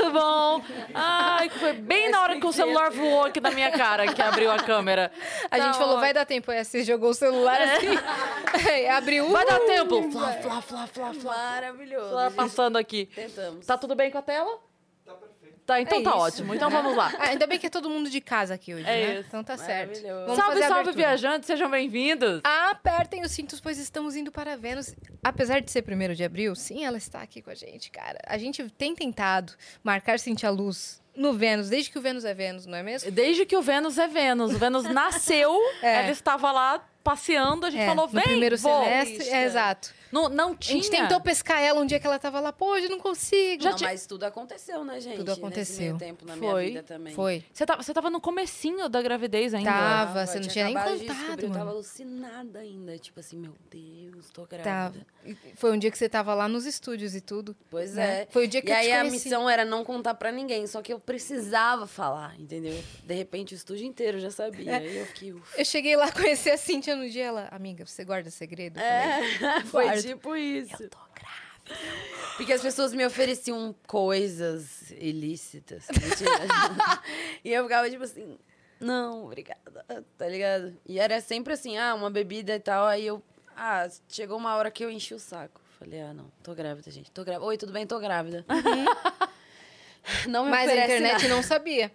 tudo bom? Ai, que foi bem na hora que o celular voou aqui na minha cara, que abriu a câmera. A gente Tá falou, ó- vai dar tempo. Aí você jogou o celular assim. Aí abriu. Vai dar tempo? Flá, flá, flá, flá, flá. Maravilhoso. Flá passando aqui. Tentamos. Tá tudo bem com a tela? Tá então É tá isso. ótimo. Então vamos lá. Ah, ainda bem que é todo mundo de casa aqui hoje, É né? isso. Então tá certo. Vamos salve, fazer a salve, viajantes, sejam bem-vindos. Apertem os cintos, pois estamos indo para Vênus. Apesar de ser primeiro de abril, sim, ela está aqui com a gente, cara. A gente tem tentado marcar Cintia Luz no Vênus, desde que o Vênus é Vênus, não é mesmo? Desde que o Vênus é Vênus. O Vênus nasceu, É. ela estava lá passeando, a gente É, falou, no vem, primeiro vou. semestre, é, exato. Não, não A tinha. gente tentou pescar ela um dia que ela tava lá, pô, hoje não consigo. Já não, tinha- mas tudo aconteceu, né, gente? Tudo Nesse aconteceu. meio tempo na Foi. minha vida também. Foi. Você tava, você tava no comecinho da gravidez ainda. Tava, você não tinha nem contado, Eu tava alucinada ainda. Tipo assim, meu Deus, tô grávida. Tava. Foi um dia que você tava lá nos estúdios e tudo. Pois né? é. Foi o dia que e eu aí te a conheci. missão era não contar pra ninguém, só que eu precisava falar, entendeu? De repente o estúdio inteiro já sabia. Aí eu fiquei. Eu cheguei lá conhecer a Cíntia no dia, ela, amiga, você guarda segredo? É, foi Guardo. tipo isso. Eu tô grávida. Porque as pessoas me ofereciam coisas ilícitas. E eu ficava tipo assim, não, obrigada, tá ligado? E era sempre assim, ah, uma bebida e tal. Aí eu, ah, chegou uma hora que eu enchi o saco. Falei, ah, não, tô grávida, gente. Tô grávida. Oi, tudo bem? Tô grávida. não me Mas a internet nada. não sabia.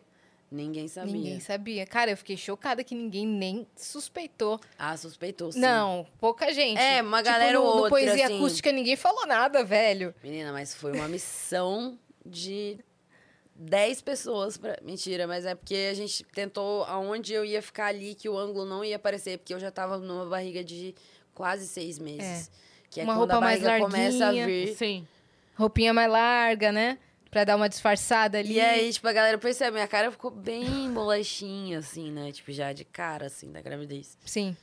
Ninguém sabia. Ninguém sabia. Cara, eu fiquei chocada que ninguém nem suspeitou. Ah, suspeitou sim. Não, pouca gente. É, uma Tipo, galera no, ou no outra, Poesia assim. Acústica ninguém falou nada, velho. Menina, mas foi uma missão de 10 pessoas pra... Mentira, mas é porque a gente tentou aonde eu ia ficar ali, que o ângulo não ia aparecer, porque eu já tava numa barriga de quase seis meses. Que é Uma quando a roupa mais barriga começa a vir. Sim. Roupinha mais larga, né? Pra dar uma disfarçada ali. E aí, tipo, a galera percebe, minha cara ficou bem bolachinha, assim, né? Tipo, já de cara, assim, da gravidez. Sim.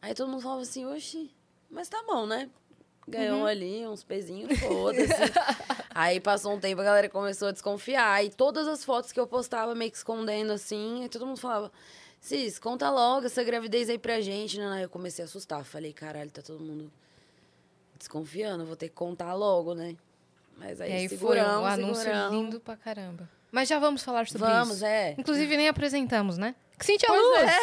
Aí todo mundo falava assim, oxi, mas tá bom, né? Ganhou Uhum. ali uns pezinhos, foda-se. aí passou um tempo, a galera começou a desconfiar. E todas as fotos que eu postava meio que escondendo assim, aí todo mundo falava, Cis, conta logo essa gravidez aí pra gente, né? Aí eu comecei a assustar. Falei, caralho, tá todo mundo desconfiando, vou ter que contar logo, né? Mas aí, e aí foi seguramos, um anúncio seguramos. lindo pra caramba. Mas já vamos falar sobre Vamos, isso. é. Inclusive, nem apresentamos, né? Cintia Luz! É.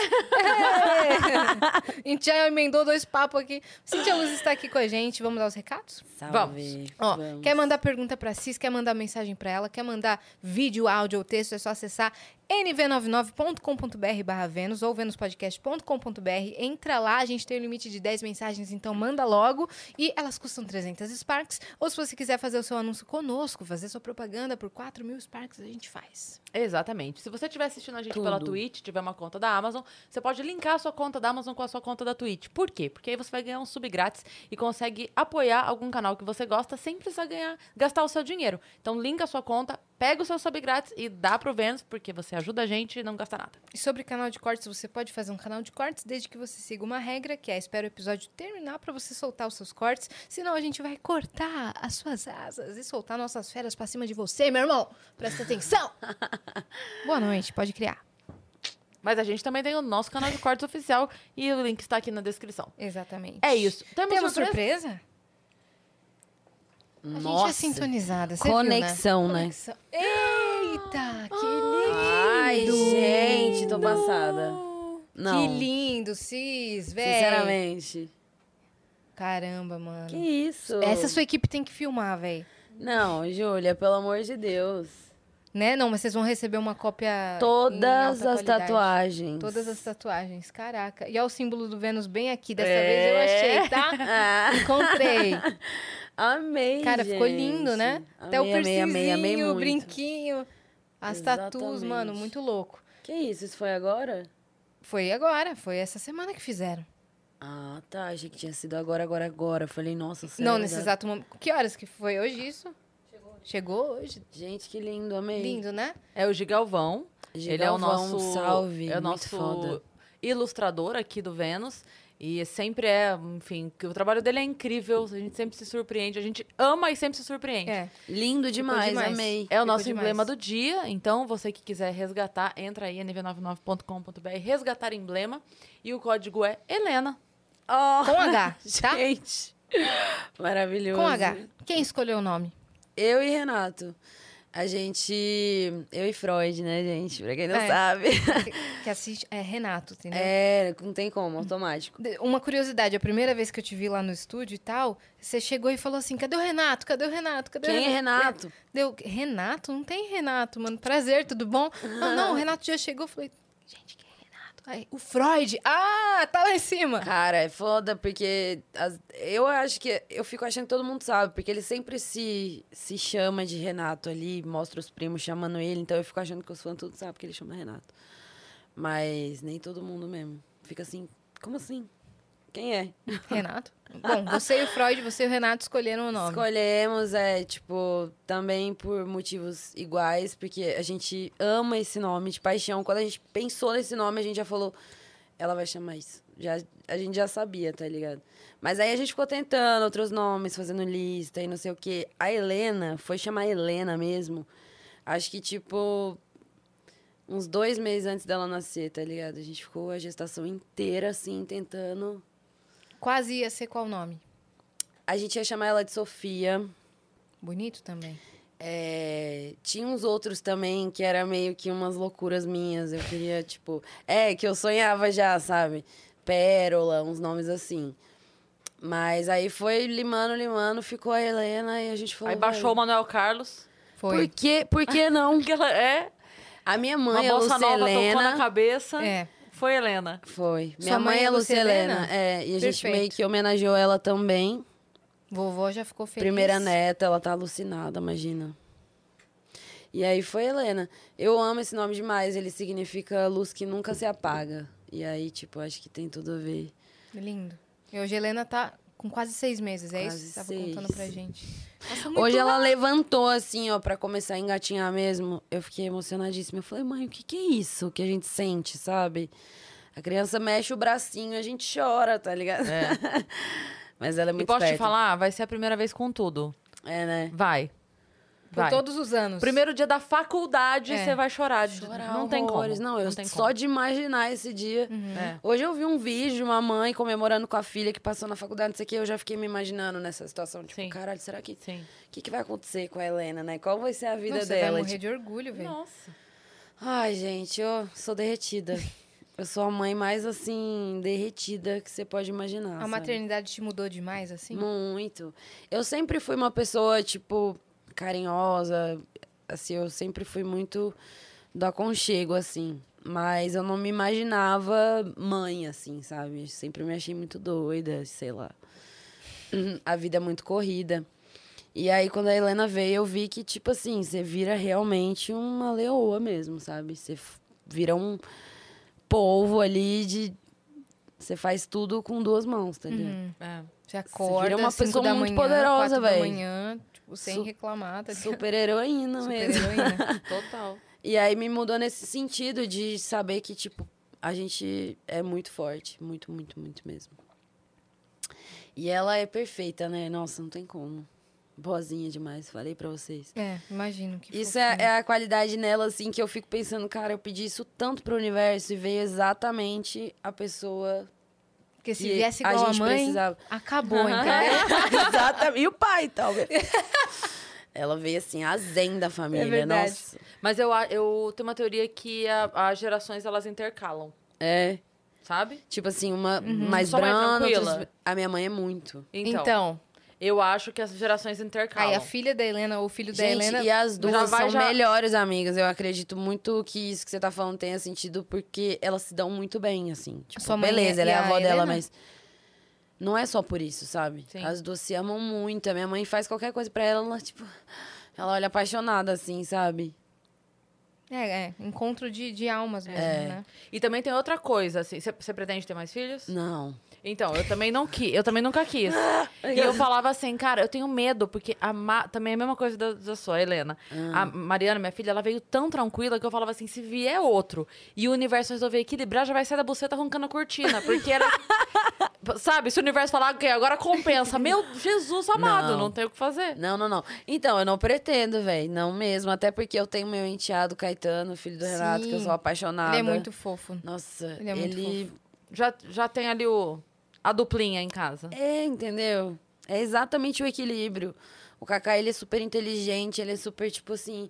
A gente já emendou dois papos aqui. Cintia Luz está aqui com a gente. Vamos dar os recados? Salve. Ó, Vamos. quer mandar pergunta pra Cis, quer mandar mensagem pra ela, quer mandar vídeo, áudio ou texto, é só acessar nv99.com.br barra Vênus ou venuspodcast.com.br. Entra lá, a gente tem o limite de 10 mensagens, então manda logo. E elas custam 300 Sparks. Ou se você quiser fazer o seu anúncio conosco, fazer sua propaganda por 4 mil Sparks, a gente faz. Exatamente. Se você estiver assistindo a gente pela Tudo. Twitch, tiver uma conta da Amazon, você pode linkar a sua conta da Amazon com a sua conta da Twitch. Por quê? Porque aí você vai ganhar um sub grátis e consegue apoiar algum canal que você gosta sem precisar ganhar, gastar o seu dinheiro. Então, linka a sua conta, pega o seu sub grátis e dá pro Vênus, porque você ajuda a gente e não gasta nada. E sobre canal de cortes, você pode fazer um canal de cortes desde que você siga uma regra, que é espera o episódio terminar para você soltar os seus cortes, senão a gente vai cortar as suas asas e soltar nossas férias para cima de você, meu irmão. Presta atenção. Boa noite, pode criar. Mas a gente também tem o nosso canal de cortes oficial e o link está aqui na descrição. Exatamente. É isso. Temos, Temos surpresa? surpresa? A gente é Nossa. sintonizada. Você viu, Conexão, né? Conexão. Eita, que lindo! Ai, gente, tô passada. Não. Que lindo, Cis, velho. Sinceramente. Caramba, mano. Que isso? Essa sua equipe tem que filmar, velho. Não, Júlia, pelo amor de Deus. Né? Não, mas vocês vão receber uma cópia. Todas as qualidade. tatuagens. Todas as tatuagens, caraca. E olha o símbolo do Vênus bem aqui. Dessa É. vez eu achei, tá? Ah, Encontrei. amei, Cara, ficou gente. lindo, né? Até o Amei, amei, amei piercingzinho, o brinquinho. As tatus, Exatamente. mano, muito louco. Que isso? Isso foi agora? Foi agora, foi essa semana que fizeram. Ah, tá. Achei que tinha sido agora, agora, agora. Falei, nossa, sério. Não, nesse dá- exato momento. Que horas que foi hoje isso? Chegou hoje. Gente, que lindo, amei. Lindo, né? É o Gigalvão. Ele é o Gigalvão, nosso, salve. é o nosso foda. ilustrador aqui do Vênus. E sempre é, enfim, que o trabalho dele é incrível, a gente sempre se surpreende, a gente ama e sempre se surpreende. É. Lindo demais, demais. amei. É o Ficou nosso demais. emblema do dia, então você que quiser resgatar, entra aí nv99.com.br, resgatar emblema, e o código é Helena. Oh, Com H, tá? gente. Maravilhoso. Com H. Quem escolheu o nome? Eu e Renato. A gente. Eu e Freud, né, gente? Pra quem não É. sabe. Que, assiste. É Renato, entendeu? É, não tem como, automático. De- Uma curiosidade, a primeira vez que eu te vi lá no estúdio e tal, você chegou e falou assim: cadê o Renato? Cadê o Renato? Cadê o Quem é Renato? Deu, Renato? Não tem Renato, mano. Prazer, tudo bom? Ah, não, o Renato já chegou. Eu falei, gente, quem Renato? O Freud. Ah, tá lá em cima. Cara, é foda porque as- eu acho que eu fico achando que todo mundo sabe, porque ele sempre se, se chama de Renato ali, mostra os primos chamando ele, então eu fico achando que os fãs tudo sabem que ele chama Renato. Mas nem todo mundo mesmo. Fica assim, como assim? Quem é? Renato. Bom, você e o Freud, você e o Renato escolheram o nome. Escolhemos, é, tipo, também por motivos iguais, porque a gente ama esse nome de paixão. Quando a gente pensou nesse nome, a gente já falou, ela vai chamar isso. Já, a gente já sabia, tá ligado? Mas aí a gente ficou tentando outros nomes, fazendo lista e não sei o quê. A Helena, foi chamar Helena mesmo. Acho que, tipo, uns dois meses antes dela nascer, tá ligado? A gente ficou a gestação inteira, assim, tentando. Quase ia ser qual nome? A gente ia chamar ela de Sofia. Bonito também. É, tinha uns outros também que era meio que umas loucuras minhas. Eu queria, tipo. É, que eu sonhava já, sabe? Pérola, uns nomes assim. Mas aí foi limando, limando, ficou a Helena e a gente falou. Aí baixou o Manuel Carlos. Foi. Por que, por que não? Que ela é A minha uma mãe, a bolsa nova tocou na cabeça. É. Foi Helena. Foi. Sua Minha mãe mãe é é Lucelena. Lucelena? É, e a gente Perfeito. meio que homenageou ela também. Vovó já ficou feliz. Primeira neta, ela tá alucinada, imagina. E aí foi Helena. Eu amo esse nome demais, ele significa luz que nunca se apaga. E aí, tipo, acho que tem tudo a ver. Lindo. E hoje a Helena tá com quase seis meses, é Quase isso que você tava seis. contando pra gente. Nossa, Hoje ela levantou assim, ó, pra começar a engatinhar mesmo. Eu fiquei emocionadíssima. Eu falei, mãe, o que, que é isso que a gente sente, sabe? A criança mexe o bracinho, a gente chora, tá ligado? É. Mas ela é E muito posso te esperta. falar, vai ser a primeira vez com tudo. É, né? Vai. Por Vai. todos os anos. Primeiro dia da faculdade, É. você vai chorar. de- Chorar não tem como. horrores. Não, eu só como. de imaginar esse dia. É. Hoje eu vi um vídeo de uma mãe comemorando com a filha que passou na faculdade, não sei o que, eu já fiquei me imaginando nessa situação. Tipo, Sim. caralho, será que. O Sim. que, que vai acontecer com a Helena, né? Qual vai ser a vida Não, você dela? vai morrer Tipo, de orgulho, velho. Nossa. Ai, gente, eu sou derretida. eu sou a mãe mais, assim, derretida que você pode imaginar. A sabe? maternidade te mudou demais, assim? Muito. Eu sempre fui uma pessoa, tipo, carinhosa. Assim, eu sempre fui muito do aconchego, assim. Mas eu não me imaginava mãe, assim, sabe? Sempre me achei muito doida, sei lá. A vida é muito corrida. E aí, quando a Helena veio, eu vi que, tipo assim, você vira realmente uma leoa mesmo, sabe? Você vira um polvo ali de. Você faz tudo com duas mãos, tá ligado? Uhum. É. Você acorda vira uma pessoa muito poderosa, quatro sem Su- reclamar, tá? Super heroína Super mesmo. heroína. Total. E aí me mudou nesse sentido de saber que, tipo, a gente é muito forte. Muito, muito, muito mesmo. E ela é perfeita, né? Nossa, não tem como. Boazinha demais, falei pra vocês. É, imagino que Isso é, é a qualidade nela, assim, que eu fico pensando, cara, eu pedi isso tanto pro universo e veio exatamente a pessoa Porque se viesse a igual a, gente mãe, precisava. acabou, entendeu? Exatamente. E o pai, talvez. Ela veio assim, a zen da família. verdade. Nossa. Mas eu, a- eu tenho uma teoria que a- as gerações elas intercalam, É. sabe? Tipo assim, uma mais Sua mãe é A minha mãe é muito. Então, Então, eu acho que as gerações intercalam. aí a filha da Helena ou o filho da Gente, Helena... e as duas já vai, são já- melhores amigas. Eu acredito muito que isso que você tá falando tenha sentido, porque elas se dão muito bem, assim. Tipo, Sua mãe beleza, é- ela é e a a avó dela, mas. Não é só por isso, sabe? Sim. As duas se amam muito. A minha mãe faz qualquer coisa pra ela, ela, tipo. Ela olha apaixonada, assim, sabe? É, é, encontro de, de almas mesmo, É. né? E também tem outra coisa, assim, você você pretende ter mais filhos? Não. Então, eu também não quis, eu também nunca quis. e eu falava assim, cara, eu tenho medo, porque a Ma- também é a mesma coisa da, da sua, Helena. A Mariana, minha filha, ela veio tão tranquila que eu falava assim, se vier outro e o universo resolver equilibrar, já vai sair da buceta arrancando a cortina, porque era... Sabe, se o universo falar, ok, agora compensa. Meu Jesus amado, não, Não. tem o que fazer. Não, não, não. Então, eu não pretendo, velho. Não mesmo. Até porque eu tenho meu enteado Caetano, filho do Renato, que eu sou apaixonada. Ele é muito fofo. Nossa, Ele é muito ele Já, já tem ali o, a duplinha em casa. É, entendeu? É exatamente o equilíbrio. O Kaká, ele é super inteligente, ele é super, tipo assim,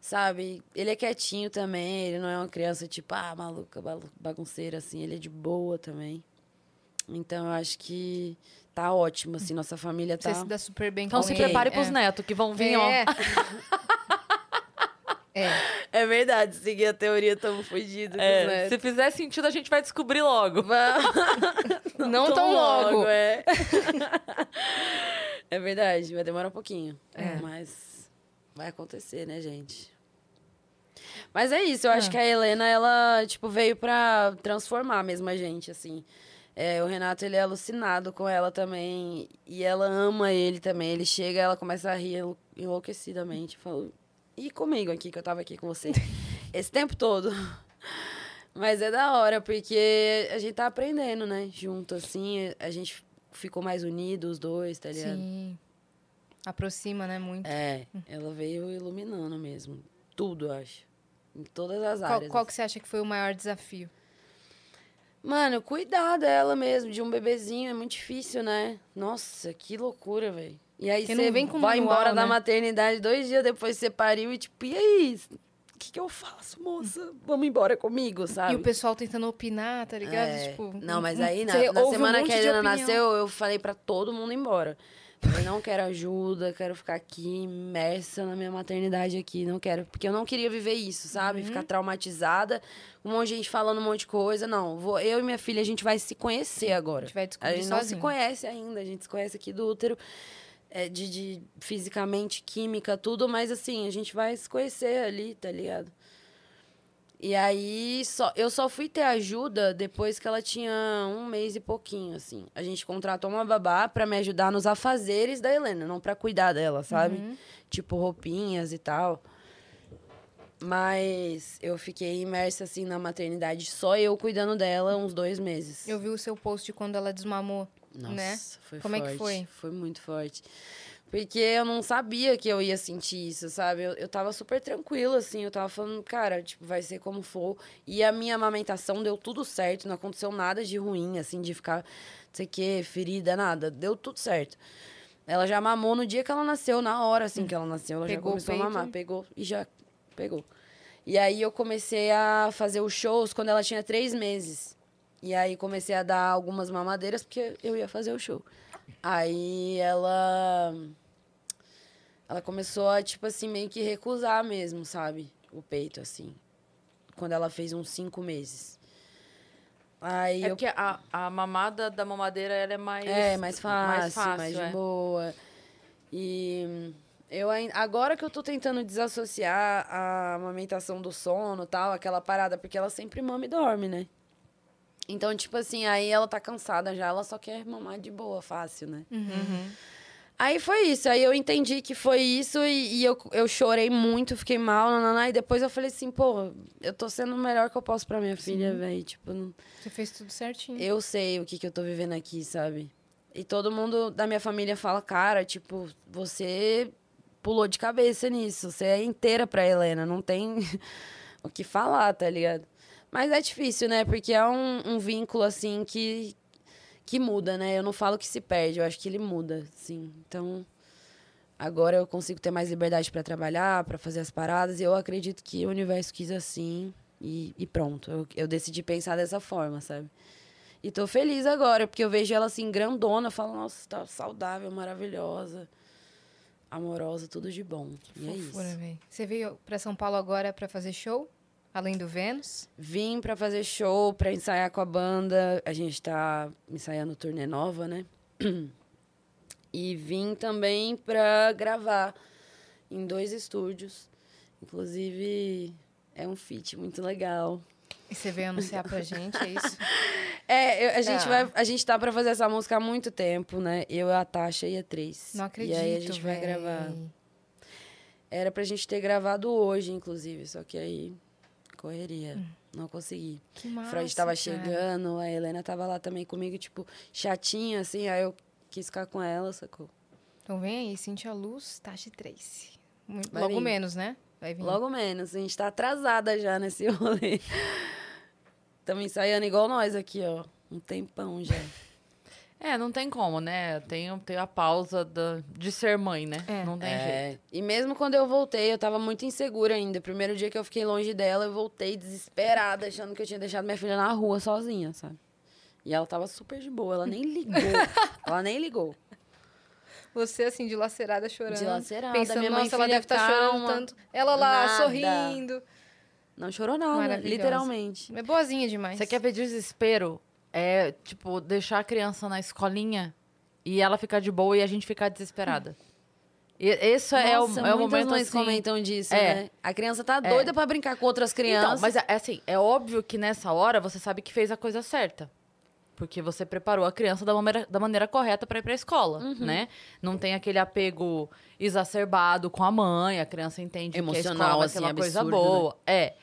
sabe? Ele é quietinho também, ele não é uma criança, tipo, ah, maluca, bagunceira, assim. Ele é de boa também. Então, eu acho que tá ótimo, assim, nossa família tá... Você se dá super bem Então com se ele. prepare é. pros netos que vão vir, ó. É. é. É verdade, seguir a teoria, estamos fugidos. É, se fizer sentido, a gente vai descobrir logo. Não, tão logo. é. é verdade, vai demorar um pouquinho. É. Mas vai acontecer, né, gente? Mas é isso, eu acho Ah. que a Helena, ela, tipo, veio pra transformar mesmo a gente, assim. É, o Renato, ele é alucinado com ela também. E ela ama ele também. Ele chega, ela começa a rir enlou- enlouquecidamente. Falou, e comigo aqui, que eu tava aqui com você. Esse tempo todo. Mas é da hora, porque a gente tá aprendendo, né? Junto, assim. A gente ficou mais unido, os dois, tá ligado? Sim. Aproxima, né? Muito. É, ela veio iluminando mesmo. Tudo, eu acho. Em todas as Qual, áreas. qual que você acha que foi o maior desafio? Mano, cuidar dela mesmo, de um bebezinho, é muito difícil, né? Nossa, que loucura, velho. E aí você vem com vai manual, embora da né? maternidade dois dias depois você pariu e tipo, e aí? O que, que eu faço, moça? Vamos embora comigo, sabe? E o pessoal tentando opinar, tá ligado? É. Tipo, não, mas um- aí na, na um semana monte que a Helena nasceu, eu falei pra todo mundo ir embora. Eu não quero ajuda, quero ficar aqui imersa na minha maternidade aqui, não quero. Porque eu não queria viver isso, sabe? Uhum. Ficar traumatizada, um monte de gente falando um monte de coisa. Não, vou, eu e minha filha, a gente vai se conhecer A agora. gente vai A descobrir gente não se sozinho. conhece ainda, a gente se conhece aqui do útero, é, de, de fisicamente, química, tudo, mas assim, a gente vai se conhecer ali, tá ligado? E aí, só, eu só fui ter ajuda depois que ela tinha um mês e pouquinho, assim. A gente contratou uma babá pra me ajudar nos afazeres da Helena, não pra cuidar dela, sabe? Uhum. Tipo, roupinhas e tal. Mas eu fiquei imersa, assim, na maternidade, só eu cuidando dela uns dois meses. Eu vi o seu post quando ela desmamou. Nossa, né? foi Como é que forte. foi? Foi muito forte. Porque eu não sabia que eu ia sentir isso, sabe? Eu, eu tava super tranquila, assim. Eu tava falando, cara, tipo, vai ser como for. E a minha amamentação deu tudo certo. Não aconteceu nada de ruim, assim, de ficar, não sei o quê, ferida, nada. Deu tudo certo. Ela já mamou no dia que ela nasceu, na hora, assim, que ela nasceu. Ela Pegou já começou a mamar. Pegou e já pegou. E aí eu comecei a fazer os shows quando ela tinha três meses. E aí comecei a dar algumas mamadeiras, porque eu ia fazer o show. Aí ela. Ela começou a, tipo assim, meio que recusar mesmo, sabe? O peito, assim. Quando ela fez uns cinco meses. Aí É eu. porque a, a mamada da mamadeira ela é mais. É, mais fácil, mais, fácil, de é. boa. E eu agora que eu tô tentando desassociar a amamentação do sono tal, aquela parada, porque ela sempre mama e dorme, né? Então, tipo assim, aí ela tá cansada já, ela só quer mamar de boa, fácil, né? Uhum. Aí foi isso, aí eu entendi que foi isso e, e eu, eu chorei muito, fiquei mal, nananá, e depois eu falei assim, pô, eu tô sendo o melhor que eu posso pra minha filha, velho, tipo, não, Você fez tudo certinho. eu sei o que, que eu tô vivendo aqui, sabe? E todo mundo da minha família fala, cara, tipo, você pulou de cabeça nisso. Você é inteira pra Helena, não tem o que falar, tá ligado? Mas é difícil, né? Porque é um, um vínculo, assim, que, que muda, né? Eu não falo que se perde, eu acho que ele muda, assim. Então, agora eu consigo ter mais liberdade pra trabalhar, pra fazer as paradas. E eu acredito que o universo quis assim e, e pronto. Eu, eu decidi pensar dessa forma, sabe? E tô feliz agora, porque eu vejo ela assim, grandona, falo, nossa, tá saudável, maravilhosa, amorosa, tudo de bom. E é Fofura, isso. velho. Você veio pra São Paulo agora pra fazer show? Além do Vênus? Vim pra fazer show, pra ensaiar com a banda. A gente tá ensaiando turnê nova, né? E vim também pra gravar em dois estúdios. Inclusive, é um feat muito legal. E você veio anunciar pra gente, é isso? É, eu- a gente Ah. vai. A gente tá pra fazer essa música há muito tempo, né? Eu, a Tasha e a Três. Não acredito, E aí a gente vai véi. gravar. Era pra gente ter gravado hoje, inclusive, só que aí correria. Não consegui. Que massa, Freud tava cara. chegando, a Helena tava lá também comigo, tipo, chatinha, assim, aí eu quis ficar com ela, sacou? Então vem aí, Cintia Luz, Tashi Trace. Mu- Vai Logo vir. menos, né? Vai vir. Logo menos, a gente tá atrasada já nesse rolê. Estamos ensaiando igual nós aqui, ó. Um tempão já. É, não tem como, né? Tem, tem a pausa da, de ser mãe, né? É. Não tem jeito. É. E mesmo quando eu voltei, eu tava muito insegura ainda. Primeiro dia que eu fiquei longe dela, eu voltei desesperada, achando que eu tinha deixado minha filha na rua sozinha, sabe? E ela tava super de boa, ela nem ligou. ela nem ligou. Você, assim, dilacerada, chorando. Dilacerada, Pensando, minha mãe, nossa, ela deve estar chorando calma. tanto. Ela lá, Nada. sorrindo. Não chorou nada, Maravilhosa. literalmente. É boazinha demais. Você quer ver desespero? É, tipo, deixar a criança na escolinha e ela ficar de boa e a gente ficar desesperada. E esse é o, é o momento mães assim... comentam disso, É. né? A criança tá doida pra brincar com outras crianças. Então, mas é assim, é óbvio que nessa hora você sabe que fez a coisa certa. Porque você preparou a criança da maneira, da maneira correta para ir pra escola, Uhum. né? Não tem aquele apego exacerbado com a mãe, a criança entende que a Emocional, escola vai assim, ser uma coisa absurdo, né? boa. É.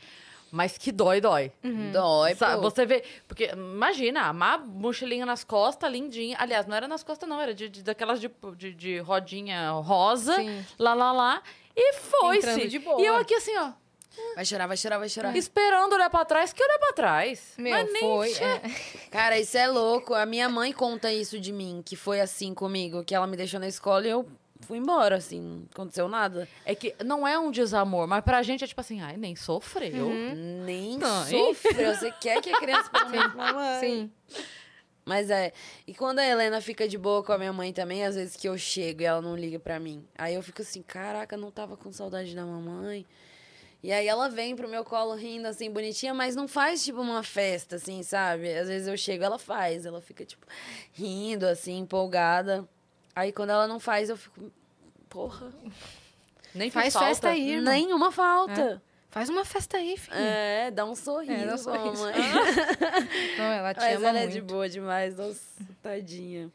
Mas que dói, dói. Dói, Sabe, pô. você vê. Porque, imagina, uma mochilinha nas costas, lindinha. Aliás, não era nas costas, não, era de, de- daquelas de, de, de rodinha rosa, Sim. lá, lá, lá. E foi-se. De boa. E eu aqui assim, ó, Vai chorar, vai chorar, vai chorar. esperando olhar pra trás, que olhar pra trás. Meu, Mas nem foi. che- é. Cara, isso é louco. A minha mãe conta isso de mim, que foi assim comigo, que ela me deixou na escola e eu fui embora, assim, não aconteceu nada. É que não é um desamor, mas pra gente é tipo assim, ai, nem sofreu. Uhum. Nem Não, sofreu. Você quer que a criança menos mamãe. Sim. Mas é. E quando a Helena fica de boa com a minha mãe também, às vezes que eu chego e ela não liga pra mim. Aí eu fico assim, caraca, não tava com saudade da mamãe. E aí ela vem pro meu colo rindo, assim, bonitinha, mas não faz, tipo, uma festa, assim, sabe? Às vezes eu chego, ela faz. Ela fica, tipo, rindo, assim, empolgada. Aí quando ela não faz, eu fico, porra, Nem Faz faz falta. festa aí, irmão. nenhuma falta. Faz uma festa aí, filho. É, dá um sorriso, É, dá um sorriso. mamãe. Não, ela te Mas ama ela é muito. de boa demais, nossa, tadinha.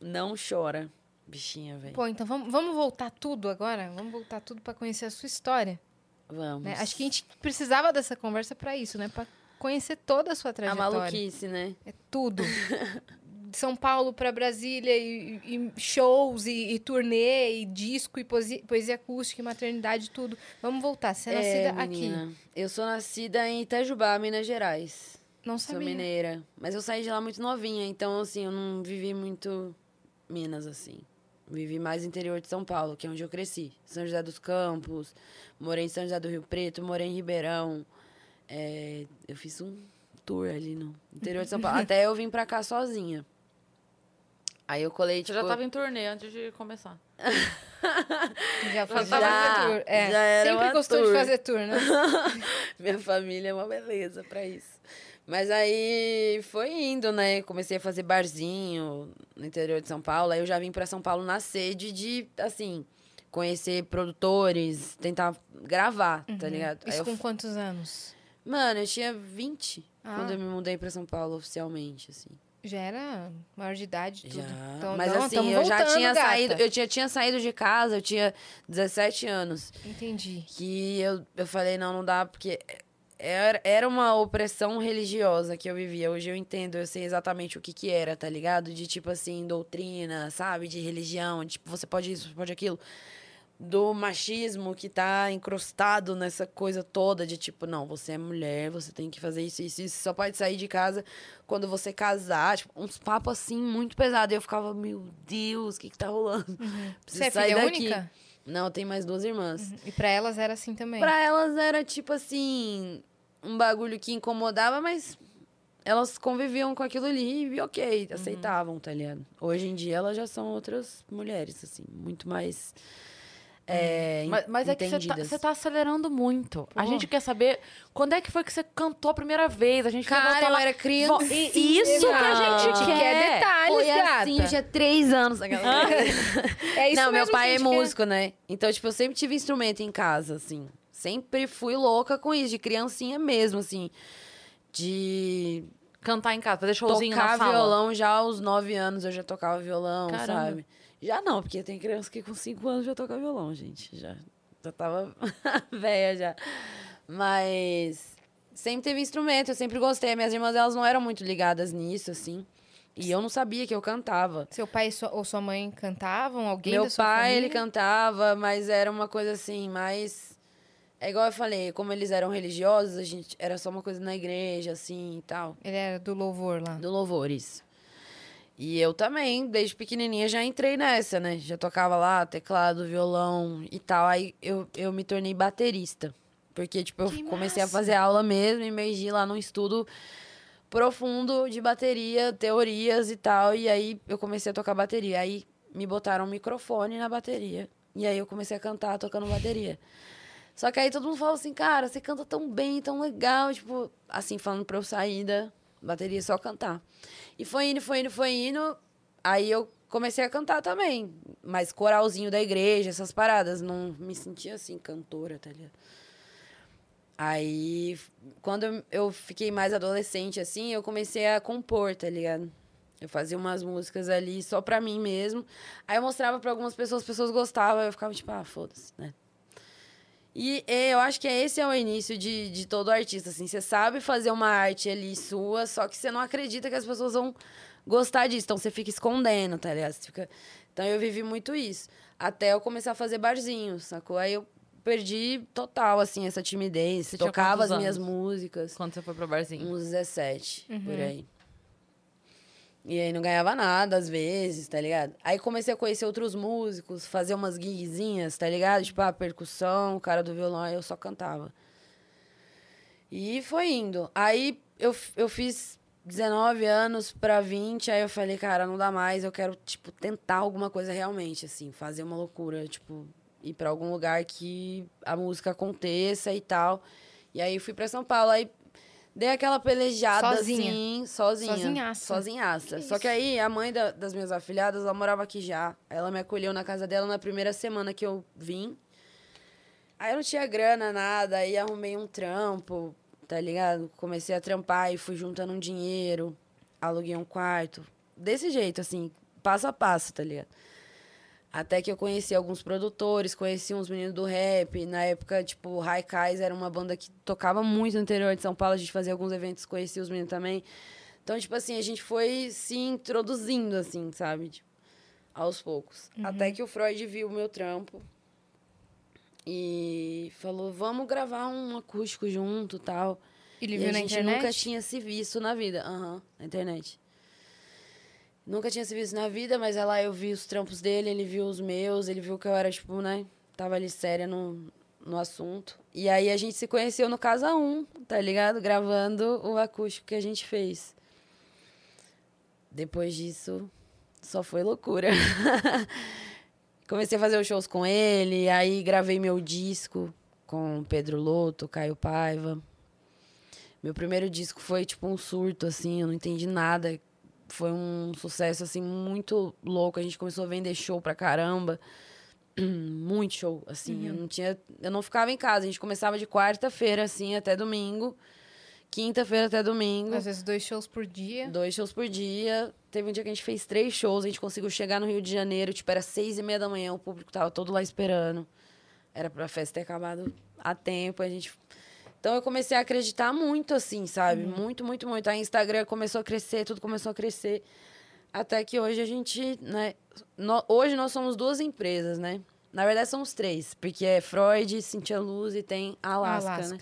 Não chora, bichinha, velho. Pô, então vamos, vamos voltar tudo agora? Vamos voltar tudo pra conhecer a sua história. Vamos. né? Acho que a gente precisava dessa conversa pra isso, né? Pra conhecer toda a sua A trajetória. maluquice, né? É tudo. De São Paulo pra Brasília e, e- shows e, e turnê e disco e poesia, poesia acústica e maternidade tudo. Vamos voltar. Você é nascida aqui. menina. Eu sou nascida em Itajubá, Minas Gerais. Não Sou sabia. mineira. Mas eu saí de lá muito novinha, então, assim, eu não vivi muito Minas, assim. Vivi mais interior de São Paulo, que é onde eu cresci. São José dos Campos, morei em São José do Rio Preto, morei em Ribeirão. É, eu fiz um tour ali no interior de São Paulo. Até eu vim pra cá sozinha. Aí eu colei, Você tipo... já tava em turnê antes de começar. Já foi Já, tour. É, já era sempre gostou de tour. fazer tour, né? Minha família é uma beleza pra isso. Mas aí foi indo, né? Comecei a fazer barzinho no interior de São Paulo. Aí eu já vim pra São Paulo na sede de, assim, conhecer produtores, tentar gravar, tá ligado? Aí Isso eu com quantos anos? Mano, eu tinha 20 Ah. quando eu me mudei pra São Paulo oficialmente, assim. Já era maior de idade tudo. Já. Então, Mas não, assim, eu já voltando, tinha gata. saído, eu tinha, tinha saído de casa, eu tinha 17 anos. Entendi. que eu, eu falei, não, não dá, porque era, era uma opressão religiosa que eu vivia. Hoje eu entendo, eu sei exatamente o que que era, tá ligado? De tipo assim, doutrina, sabe? De religião, de, tipo, você pode isso, você pode aquilo. Do machismo que tá encrustado nessa coisa toda de tipo, não, você é mulher, você tem que fazer isso, isso, isso. Só pode sair de casa quando você casar. Tipo, uns papos assim muito pesados. Eu ficava, meu Deus, o que que tá rolando? Preciso Você é filha daqui. única? Não, eu tenho mais duas irmãs. E pra elas era assim também. Pra elas era tipo assim, um bagulho que incomodava, mas elas conviviam com aquilo ali e ok, aceitavam, tá ligado? Hoje em dia elas já são outras mulheres, assim, muito mais. É, Mas, mas é que você tá, tá acelerando muito. A Pô. gente quer saber quando é que foi que você cantou a primeira vez. A gente quer Cara, eu lá. era criança. E isso que a gente Que quer. quer detalhes, Foi gata. assim, eu tinha três anos. aquela- É isso não, meu pai que a é gente quer. músico, né? Então, tipo, eu sempre tive instrumento em casa, assim. Sempre fui louca com isso, de criancinha mesmo, assim. De Cantar em casa, fazer showzinho tocar na sala. violão já aos nove anos eu já tocava violão, Caramba. sabe? Já não, porque tem criança que com cinco anos já toca violão, gente. Já, já tava velha já. Mas sempre teve instrumento, eu sempre gostei. Minhas irmãs, elas não eram muito ligadas nisso, assim. E eu não sabia que eu cantava. Seu pai ou sua mãe cantavam? Alguém Meu pai, família? ele cantava, mas era uma coisa assim, mais. É igual eu falei, como eles eram religiosos, a gente era só uma coisa na igreja, assim e tal. Ele era do louvor lá. Do louvor, isso. E eu também, desde pequenininha, já entrei nessa, né? Já tocava lá teclado, violão e tal. Aí eu, eu me tornei baterista. Porque, tipo, eu Que comecei a massa! fazer aula mesmo, emergi lá num estudo profundo de bateria, teorias e tal. E aí eu comecei a tocar bateria. Aí me botaram um microfone na bateria. E aí eu comecei a cantar tocando bateria. Só que aí todo mundo falou assim, cara, você canta tão bem, tão legal. Tipo, assim, falando pra eu sair da bateria só cantar. E foi indo, foi indo, foi indo. Aí eu comecei a cantar também. Mas coralzinho da igreja, essas paradas. Não me sentia assim, cantora, tá ligado? Aí, quando eu- eu fiquei mais adolescente, assim, eu comecei a compor, tá ligado? Eu fazia umas músicas ali só pra mim mesmo. Aí eu mostrava pra algumas pessoas, as pessoas gostavam, eu ficava tipo, ah, foda-se, né? E é, eu acho que esse é o início de, de todo artista, assim. Você sabe fazer uma arte ali sua, só que você não acredita que as pessoas vão gostar disso. Então você fica escondendo, tá ligado? Você fica... Então eu vivi muito isso. Até eu começar a fazer barzinho, sacou? Aí eu perdi total, assim, essa timidez. Você tocava as minhas músicas. Quando você foi pro barzinho? Uns 17, Uhum. por aí. E aí não ganhava nada, às vezes, tá ligado? Aí comecei a conhecer outros músicos, fazer umas gigzinhas, tá ligado? Tipo, a percussão, o cara do violão, aí eu só cantava. E foi indo. Aí eu, eu fiz 19 anos pra 20, aí eu falei, cara, não dá mais, eu quero, tipo, tentar alguma coisa realmente, assim, fazer uma loucura, tipo, ir pra algum lugar que a música aconteça e tal. E aí fui pra São Paulo, aí dei aquela pelejada Sozinha? assim, sozinha. Sozinhaça. Sozinhaça. Que Só que aí a mãe da- das minhas afilhadas, ela morava aqui já. Ela me acolheu na casa dela na primeira semana que eu vim. Aí eu não tinha grana, nada, aí arrumei um trampo, tá ligado? Comecei a trampar e fui juntando um dinheiro, aluguei um quarto. Desse jeito, assim, passo a passo, tá ligado? Até que eu conheci alguns produtores, conheci uns meninos do rap. Na época, tipo, Raikais era uma banda que tocava muito no interior de São Paulo. A gente fazia alguns eventos, conhecia os meninos também. Então, tipo assim, a gente foi se introduzindo, assim, sabe? Tipo, aos poucos. Até que o Freud viu o meu trampo e falou: vamos gravar um acústico junto tal. Ele e viu a na gente internet? nunca tinha se visto na vida. Aham, na internet. Nunca tinha se visto na vida, mas aí lá eu vi os trampos dele, ele viu os meus, ele viu que eu era, tipo, né? Tava ali séria no, no assunto. E aí a gente se conheceu no Casa 1, tá ligado? Gravando o acústico que a gente fez. Depois disso, só foi loucura. Comecei a fazer os shows com ele, aí gravei meu disco com Pedro Loto, Caio Paiva. Meu primeiro disco foi tipo um surto, assim, eu não entendi nada. Foi um sucesso, assim, muito louco. A gente começou a vender show pra caramba. Muito show, assim. Eu não tinha. Eu não ficava em casa. A gente começava de quarta-feira, assim, até domingo. Quinta-feira até domingo. Às vezes dois shows por dia. Dois shows por dia. Teve um dia que a gente fez três shows. A gente conseguiu chegar no Rio de Janeiro, tipo, era seis e meia da manhã. O público tava todo lá esperando. Era pra festa ter acabado a tempo. A gente... Então eu comecei a acreditar muito, assim, sabe? Muito, muito, muito. Aí Instagram começou a crescer, tudo começou a crescer. Até que hoje a gente, né? no- hoje nós somos duas empresas, né? Na verdade, somos três. Porque é Freud, Cintia Luz e tem a Alaska, né?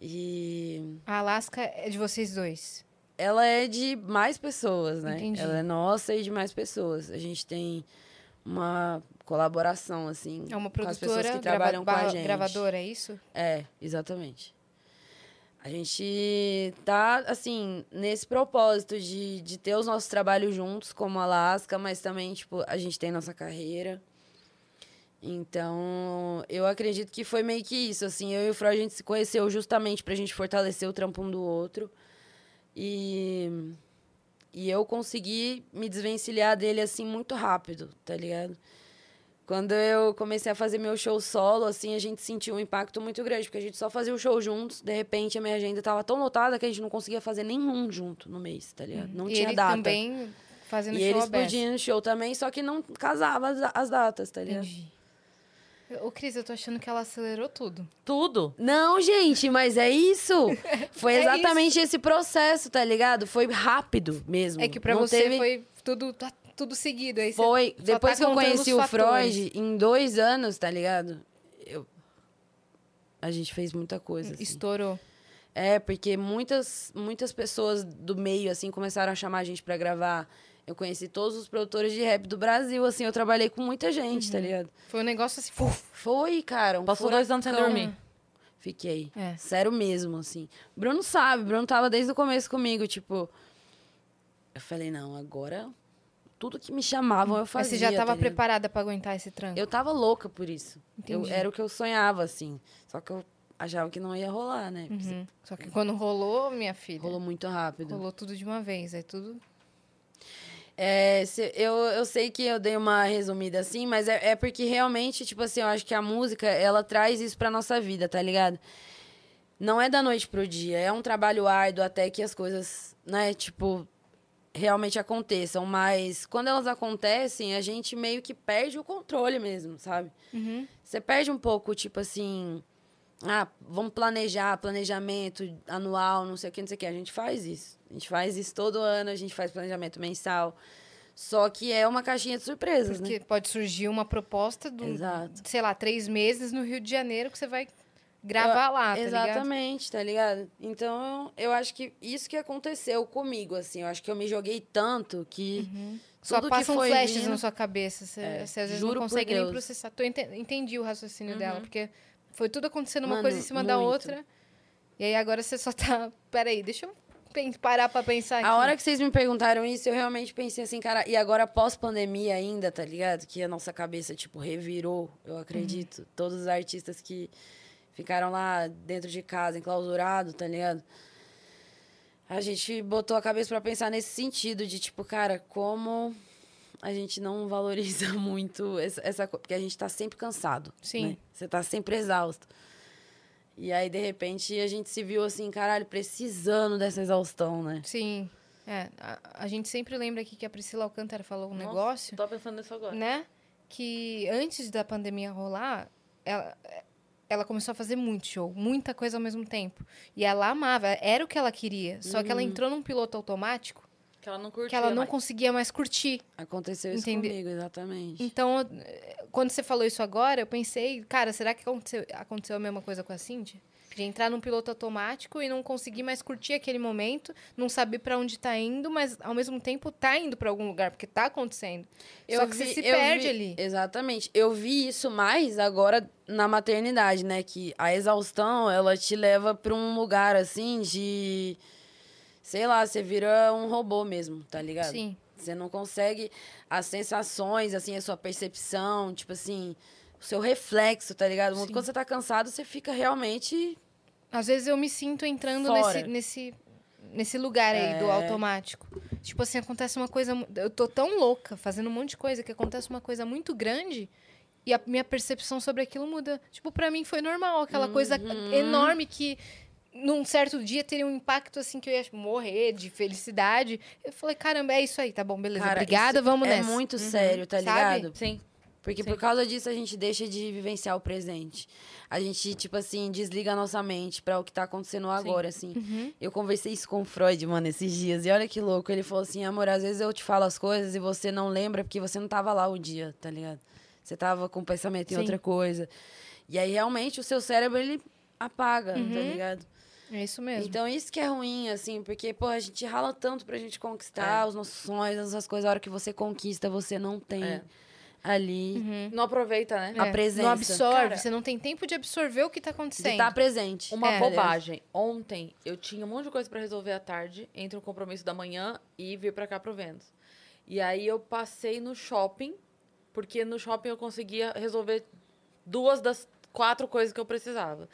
E A Alaska é de vocês dois. ela é de mais pessoas, né? Entendi. Ela é nossa e de mais pessoas. A gente tem uma colaboração, assim, É uma com as produtora, pessoas que trabalham grava- com a gente. gravadora, é isso? É, exatamente. A gente tá, assim, nesse propósito de, de ter os nossos trabalhos juntos, como Alaska, mas também, tipo, a gente tem nossa carreira. Então, eu acredito que foi meio que isso, assim. Eu e o Freud, a gente se conheceu justamente pra gente fortalecer o trampo um do outro. E, e eu consegui me desvencilhar dele, assim, muito rápido, tá ligado? Quando eu comecei a fazer meu show solo, assim, a gente sentiu um impacto muito grande, porque a gente só fazia o show juntos, de repente a minha agenda tava tão lotada que a gente não conseguia fazer nenhum junto no mês, tá ligado? Não e tinha ele data. também fazendo e show aberto. podiam ir no show também, só que não casava as, as datas, tá ligado? Entendi. Ô, Cris, eu tô achando que ela acelerou tudo. Tudo. Não, gente, mas é isso. Foi É exatamente esse processo, tá ligado? Foi rápido mesmo. É que pra Não você teve- foi tudo, tá tudo seguido. Aí Foi. Depois tá que eu conheci o fatores. Freud, em dois anos, tá ligado? Eu... A gente fez muita coisa. assim. Estourou. É, porque muitas, muitas pessoas do meio, assim, começaram a chamar a gente pra gravar. Eu conheci todos os produtores de rap do Brasil, assim, eu trabalhei com muita gente, tá ligado? Foi um negócio assim. puf. Foi, cara. Um Passou dois anos sem furacão. dormir. Fiquei. É. Sério mesmo, assim. Bruno sabe, Bruno tava desde o começo comigo, tipo. Eu falei, não, agora tudo que me chamavam eu Mas fazia. você já tá tava ligado? preparada pra aguentar esse tranco? Eu tava louca por isso. Eu, Entendi. era o que eu sonhava, assim. Só que eu achava que não ia rolar, né? Uhum. Só que quando rolou, minha filha, Rolou muito rápido. rolou tudo de uma vez. Aí tudo. É, se- eu, eu sei que eu dei uma resumida assim, mas é, é porque realmente, tipo assim, eu acho que a música, ela traz isso pra nossa vida, tá ligado? Não é da noite pro dia, é um trabalho árduo até que as coisas, né, tipo, realmente aconteçam. Mas quando elas acontecem, a gente meio que perde o controle mesmo, sabe? Uhum. Você perde um pouco, tipo assim. Ah, vamos planejar, planejamento anual, não sei o que, não sei o que. A gente faz isso. A gente faz isso todo ano, a gente faz planejamento mensal. Só que é uma caixinha de surpresas, Porque né? pode surgir uma proposta do, Exato. sei lá, três meses no Rio de Janeiro que você vai gravar lá, tá ligado? Exatamente, tá ligado? Então, eu acho que isso que aconteceu comigo, assim. Eu acho que eu me joguei tanto que. Só tudo que passam flashes vindo- na sua cabeça. Você, É, você às vezes não consegue nem processar. Tô ente- entendi o raciocínio dela, porque foi tudo acontecendo uma Mano, coisa em cima da muito. outra. E aí agora você só tá. Peraí, deixa eu parar pra pensar aqui. A hora que vocês me perguntaram isso, eu realmente pensei assim, cara, e agora pós-pandemia ainda, tá ligado? Que a nossa cabeça, tipo, revirou, eu acredito. Todos os artistas que ficaram lá dentro de casa, enclausurado, tá ligado? A gente botou a cabeça pra pensar nesse sentido de, tipo, cara, como a gente não valoriza muito essa, essa coisa. Porque a gente tá sempre cansado. Sim. né? Você tá sempre exausto. E aí, de repente, a gente se viu assim, caralho, precisando dessa exaustão, né? Sim. É, a, a gente sempre lembra aqui que a Priscila Alcântara falou um Nossa, negócio, Tô pensando nisso agora. né? Que antes da pandemia rolar, ela, ela começou a fazer muito show, muita coisa ao mesmo tempo. E ela amava, era o que ela queria. Só que ela entrou num piloto automático Que ela não curtia que ela não mais. conseguia mais curtir. Aconteceu isso Entende- comigo, exatamente. Então, quando você falou isso agora, eu pensei, cara, será que aconteceu, aconteceu a mesma coisa com a Cindy? De entrar num piloto automático e não conseguir mais curtir aquele momento, não saber pra onde tá indo, mas ao mesmo tempo tá indo pra algum lugar, porque tá acontecendo. Só que você vi- se eu perde vi- ali. Exatamente. Eu vi isso mais agora na maternidade, né? Que a exaustão, ela te leva pra um lugar, assim, de... Sei lá, você vira um robô mesmo, tá ligado? Sim. Você não consegue as sensações, assim, a sua percepção, tipo assim... O seu reflexo, tá ligado? Sim. Quando você tá cansado, você fica realmente... Às vezes eu me sinto entrando Fora. nesse, nesse, nesse lugar aí do É. automático. Tipo assim, acontece uma coisa. Eu tô tão louca, fazendo um monte de coisa, que acontece uma coisa muito grande e a minha percepção sobre aquilo muda. Tipo, pra mim foi normal, aquela coisa Uhum. enorme que num certo dia teria um impacto assim que eu ia morrer de felicidade. Eu falei, caramba, é isso aí, tá bom, beleza. Cara, Obrigada, vamos é nessa. muito sério, tá Sabe? ligado? Sim. Porque Sim. por causa disso a gente deixa de vivenciar o presente. A gente, tipo assim, desliga a nossa mente pra o que tá acontecendo agora, assim. Uhum. Eu conversei isso com o Freud, mano, esses dias. E olha que louco. Ele falou assim, amor, às vezes eu te falo as coisas e você não lembra porque você não tava lá o dia, tá ligado? Você tava com o pensamento em Sim. outra coisa. E aí, realmente, o seu cérebro, ele apaga, tá Uhum. ligado? É isso mesmo. Então, isso que é ruim, assim, porque, pô, a gente rala tanto pra gente É. conquistar os nossos sonhos, essas coisas. A hora que você conquista, você não tem É. ali Uhum. Não aproveita, né? a É, presença. Não absorve, Cara, você não tem tempo de absorver o que tá de acontecendo. estar presente. Uma É. bobagem. Ontem eu tinha um monte de coisa pra resolver à tarde, entre o compromisso da manhã e vir pra cá pro Vênus. E aí eu passei no shopping, porque no shopping eu conseguia resolver duas das quatro coisas que eu precisava.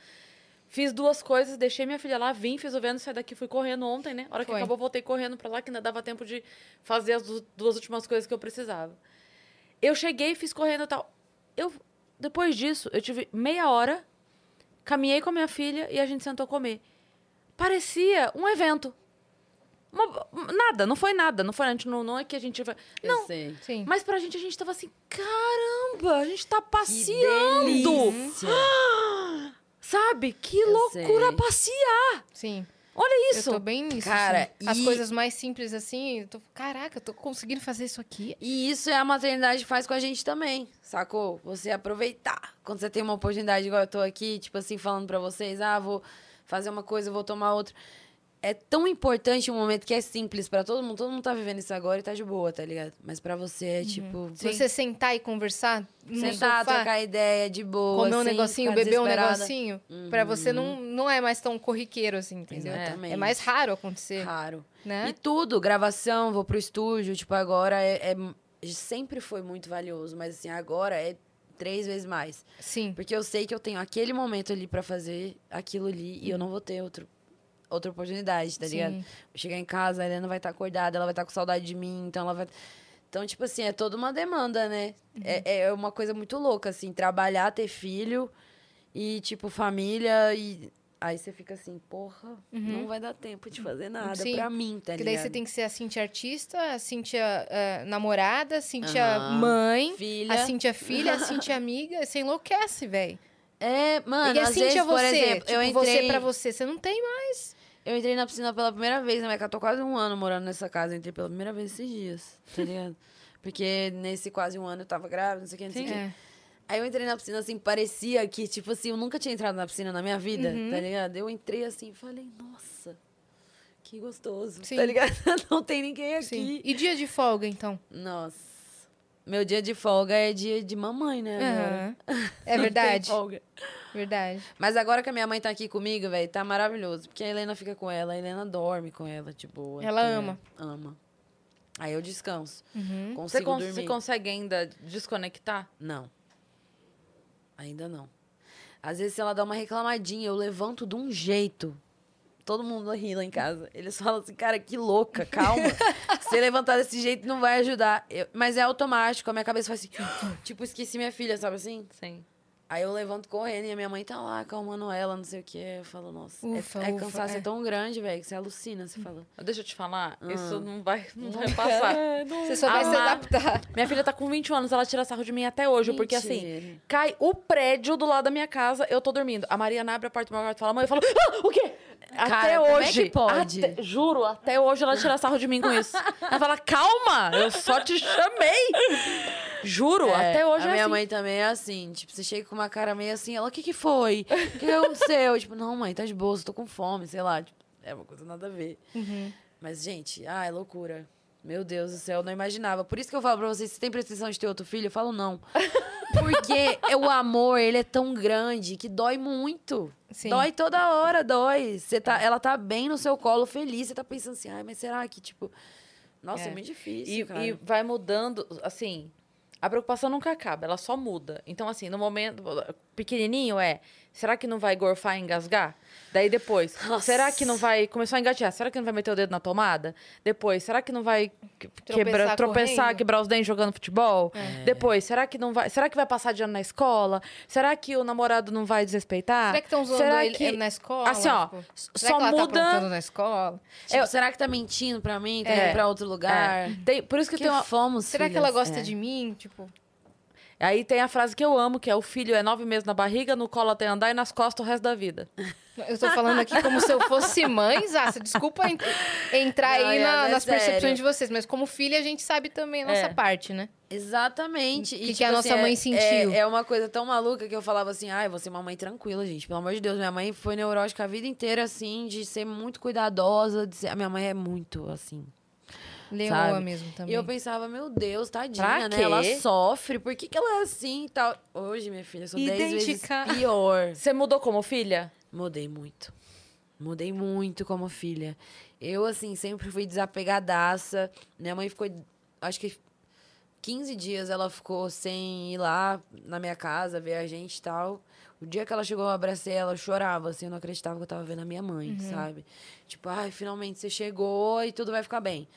Fiz duas coisas, deixei minha filha lá, vim, fiz o Vênus, saí daqui, fui correndo ontem, né? A hora que Foi. acabou, voltei correndo pra lá, que ainda dava tempo de fazer as du- duas últimas coisas que eu precisava. Eu cheguei, fiz correndo e tal. Eu, depois disso, eu tive meia hora, caminhei com a minha filha e a gente sentou comer. Parecia um evento. Uma- nada, não foi nada. Não foi, a gente não, não é que a gente vai. Não, sei. Sim. mas pra gente a gente tava assim, caramba, a gente tá Que passeando. delícia. Sabe? Que Eu loucura sei. passear. Sim. Olha isso. Eu tô bem nisso. Cara, assim. As e- coisas mais simples assim, eu tô, caraca, eu tô conseguindo fazer isso aqui. E isso é a maternidade faz com a gente também, sacou? Você aproveitar. Quando você tem uma oportunidade, igual eu tô aqui, tipo assim, falando pra vocês, ah, vou fazer uma coisa, vou tomar outra. É tão importante um momento que é simples pra todo mundo. Todo mundo tá vivendo isso agora e tá de boa, tá ligado? Mas pra você é tipo. Se você sentar e conversar Sentar, sofá, trocar ideia de boa. comer um sem negocinho, beber um negocinho, pra você não, não é mais tão corriqueiro assim, entendeu? Exatamente. É mais raro acontecer, Raro. né? E tudo, gravação, vou pro estúdio, tipo, agora é, é- sempre foi muito valioso, mas assim, agora é três vezes mais. Sim. Porque eu sei que eu tenho aquele momento ali pra fazer aquilo ali e eu não vou ter outro, outra oportunidade, tá ligado? Sim. Vou chegar em casa, a Helena vai estar acordada, ela vai estar com saudade de mim, então ela vai. Então, tipo assim, é toda uma demanda, né? Uhum. É, é uma coisa muito louca, assim, trabalhar, ter filho e, tipo, família e. Aí você fica assim, porra, não vai dar tempo de fazer nada Uhum. Sim. pra mim, tá Porque ligado? daí você tem que ser a Cintia artista, a Cintia eh, namorada, a Cintia Aham. mãe, Filha. a Cintia filha, a Cintia amiga. Você enlouquece, velho. É, mano, E a às Cintia vezes, por você, exemplo, tipo, eu entrei, você pra você, você não tem mais. Eu entrei na piscina pela primeira vez, né? Eu tô quase um ano morando nessa casa, eu entrei pela primeira vez esses dias, tá ligado? Porque nesse quase um ano eu tava grávida, não sei o que, não sei o que. É. Aí eu entrei na piscina, assim, parecia que, tipo assim, eu nunca tinha entrado na piscina na minha vida, Uhum. tá ligado? Eu entrei assim e falei, nossa, que gostoso, Sim. tá ligado? Não tem ninguém aqui. Sim. E dia de folga, então? Nossa. Meu dia de folga é dia de mamãe, né? Aham. É verdade. folga. Verdade. Mas agora que a minha mãe tá aqui comigo, velho, tá maravilhoso. Porque a Helena fica com ela, a Helena dorme com ela, de boa. Ela tá ama. Ama. Aí eu descanso. Uhum. Você, Consigo cons- dormir. você consegue ainda desconectar? Não. Ainda não. Às vezes, se ela dá uma reclamadinha, eu levanto de um jeito. Todo mundo ri lá em casa. Eles falam assim, cara, que louca, calma. Se você levantar desse jeito, não vai ajudar. Eu- mas é automático, a minha cabeça faz assim, tipo, esqueci minha filha, sabe assim? Sim. Aí eu levanto correndo e a minha mãe tá lá, acalmando ela, não sei o quê. Eu falo, nossa, é- Ufa, é, ufa, cansaço é. é tão grande, velho, que você alucina, você fala. Deixa eu te falar, Ah. isso não vai, não vai passar. Você só vai se Amar. adaptar. Minha filha tá com 21 anos, ela tira sarro de mim até hoje, porque assim, Mentira. cai o prédio do lado da minha casa, eu tô dormindo. A Mariana abre a porta do meu quarto e fala, mãe, eu falo, ah, o quê? Cara, até é hoje. pode? até- juro, até hoje ela tira sarro de mim com isso. Ela fala, calma, eu só te chamei. Juro, É, até hoje a é minha assim. mãe também é assim. Tipo, você chega com uma cara meio assim, ela, o que que foi? O que aconteceu? tipo, não, mãe, tá de boa, tô com fome, sei lá. Tipo, é uma coisa nada a ver. Uhum. Mas, gente, ah, é loucura. Meu Deus do céu, eu não imaginava. Por isso que eu falo pra vocês, se tem pretensão de ter outro filho, eu falo não. Porque é o amor, ele é tão grande que dói muito. Sim. Dói toda hora, dói. Você tá, ela tá bem no seu colo, feliz. Você tá pensando assim, ai, mas será que, tipo... Nossa, é, É. muito difícil, E, e vai mudando, assim, a preocupação nunca acaba, ela só muda. Então, assim, no momento pequenininho é, será que não vai gorfar e engasgar? Daí depois, Nossa. será que não vai começar a engatear? Será que não vai meter o dedo na tomada? Depois, será que não vai que- quebrar, tropeçar, quebrar os dentes jogando futebol? É. Depois, será que não vai, será que vai passar de ano na escola? Será que o namorado não vai desrespeitar? Será que estão zoando Será ele que- na escola? Assim, ó, Tipo, só será que ela tá muda aprontando na escola? Tipo, será que tá mentindo pra mim? Tá É. indo pra outro lugar? É. Tem- por isso que, Que tem uma, fomos, Será que filhas. ela gosta É. de mim? Tipo, Aí tem a frase que eu amo, que é o filho é nove meses na barriga, no colo até andar e nas costas o resto da vida. eu tô falando aqui como se eu fosse mãe, Zácia. Desculpa en- entrar Não, aí é, na- é nas percepções sério. de vocês, mas como filha a gente sabe também a nossa É. parte, né? Exatamente. O E, que que tipo a nossa assim, mãe é- sentiu? É, é uma coisa tão maluca que eu falava assim, ai, vou ser uma mãe tranquila, gente. Pelo amor de Deus, minha mãe foi neurótica a vida inteira, assim, de ser muito cuidadosa. De ser... A minha mãe é muito, assim. Leoa Sabe? mesmo também. E eu pensava, meu Deus, tadinha, Pra né? quê? Ela sofre, por que, que ela é assim e tal? Hoje, minha filha, eu sou dez vezes Idêntica. pior. Você mudou como filha? Mudei muito. Mudei muito como filha. Eu, assim, sempre fui desapegadaça. Minha mãe ficou, acho que 15 dias ela ficou sem ir lá na minha casa ver a gente e tal. O dia que ela chegou, eu abracei ela, eu chorava, assim, eu não acreditava que eu tava vendo a minha mãe, sabe? Tipo, ai, finalmente você chegou e tudo vai ficar bem.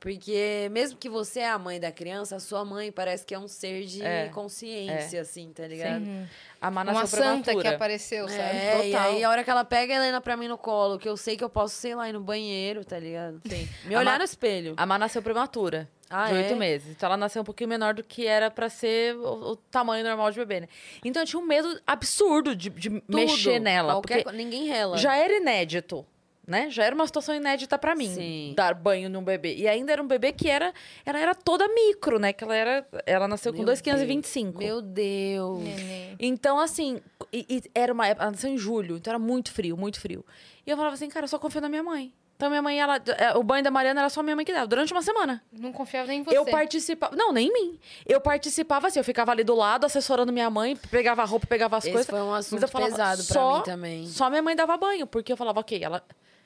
Porque mesmo que você é a mãe da criança, a sua mãe parece que é um ser de É. consciência, assim, tá ligado? Uhum. A Má Uma nasceu santa que prematura. apareceu, sabe? É, e Total. aí a hora que ela pega a Helena pra mim no colo, que eu sei que eu posso, sei lá, ir no banheiro, tá ligado? Sim. Me A olhar Ma- no espelho. A Má nasceu prematura. Ah, de é? oito meses. Então ela nasceu um pouquinho menor do que era pra ser o, o tamanho normal de bebê, né? Então eu tinha um medo absurdo de, de mexer nela. Qualquer Porque Ninguém rela. já era inédito. Né? Já era uma situação inédita pra mim, Sim. dar banho num bebê. E ainda era um bebê que era, ela era toda micro, né? Que ela era, ela nasceu com Meu 2,525. Meu Deus. Neném. Então, assim, e, e era uma época, ela nasceu em julho, então era muito frio, muito frio. E eu falava assim, cara, eu só confio na minha mãe. Então, minha mãe, ela, é, o banho da Mariana era só minha mãe que dava, durante uma semana. Não confiava nem em você. Eu participava. Não, nem em mim. Eu participava assim, eu ficava ali do lado, assessorando minha mãe, pegava a roupa, pegava as Esse coisas. foi um assunto falava, pesado pra só- mim também. Só minha mãe dava banho, porque eu falava, ok, ela,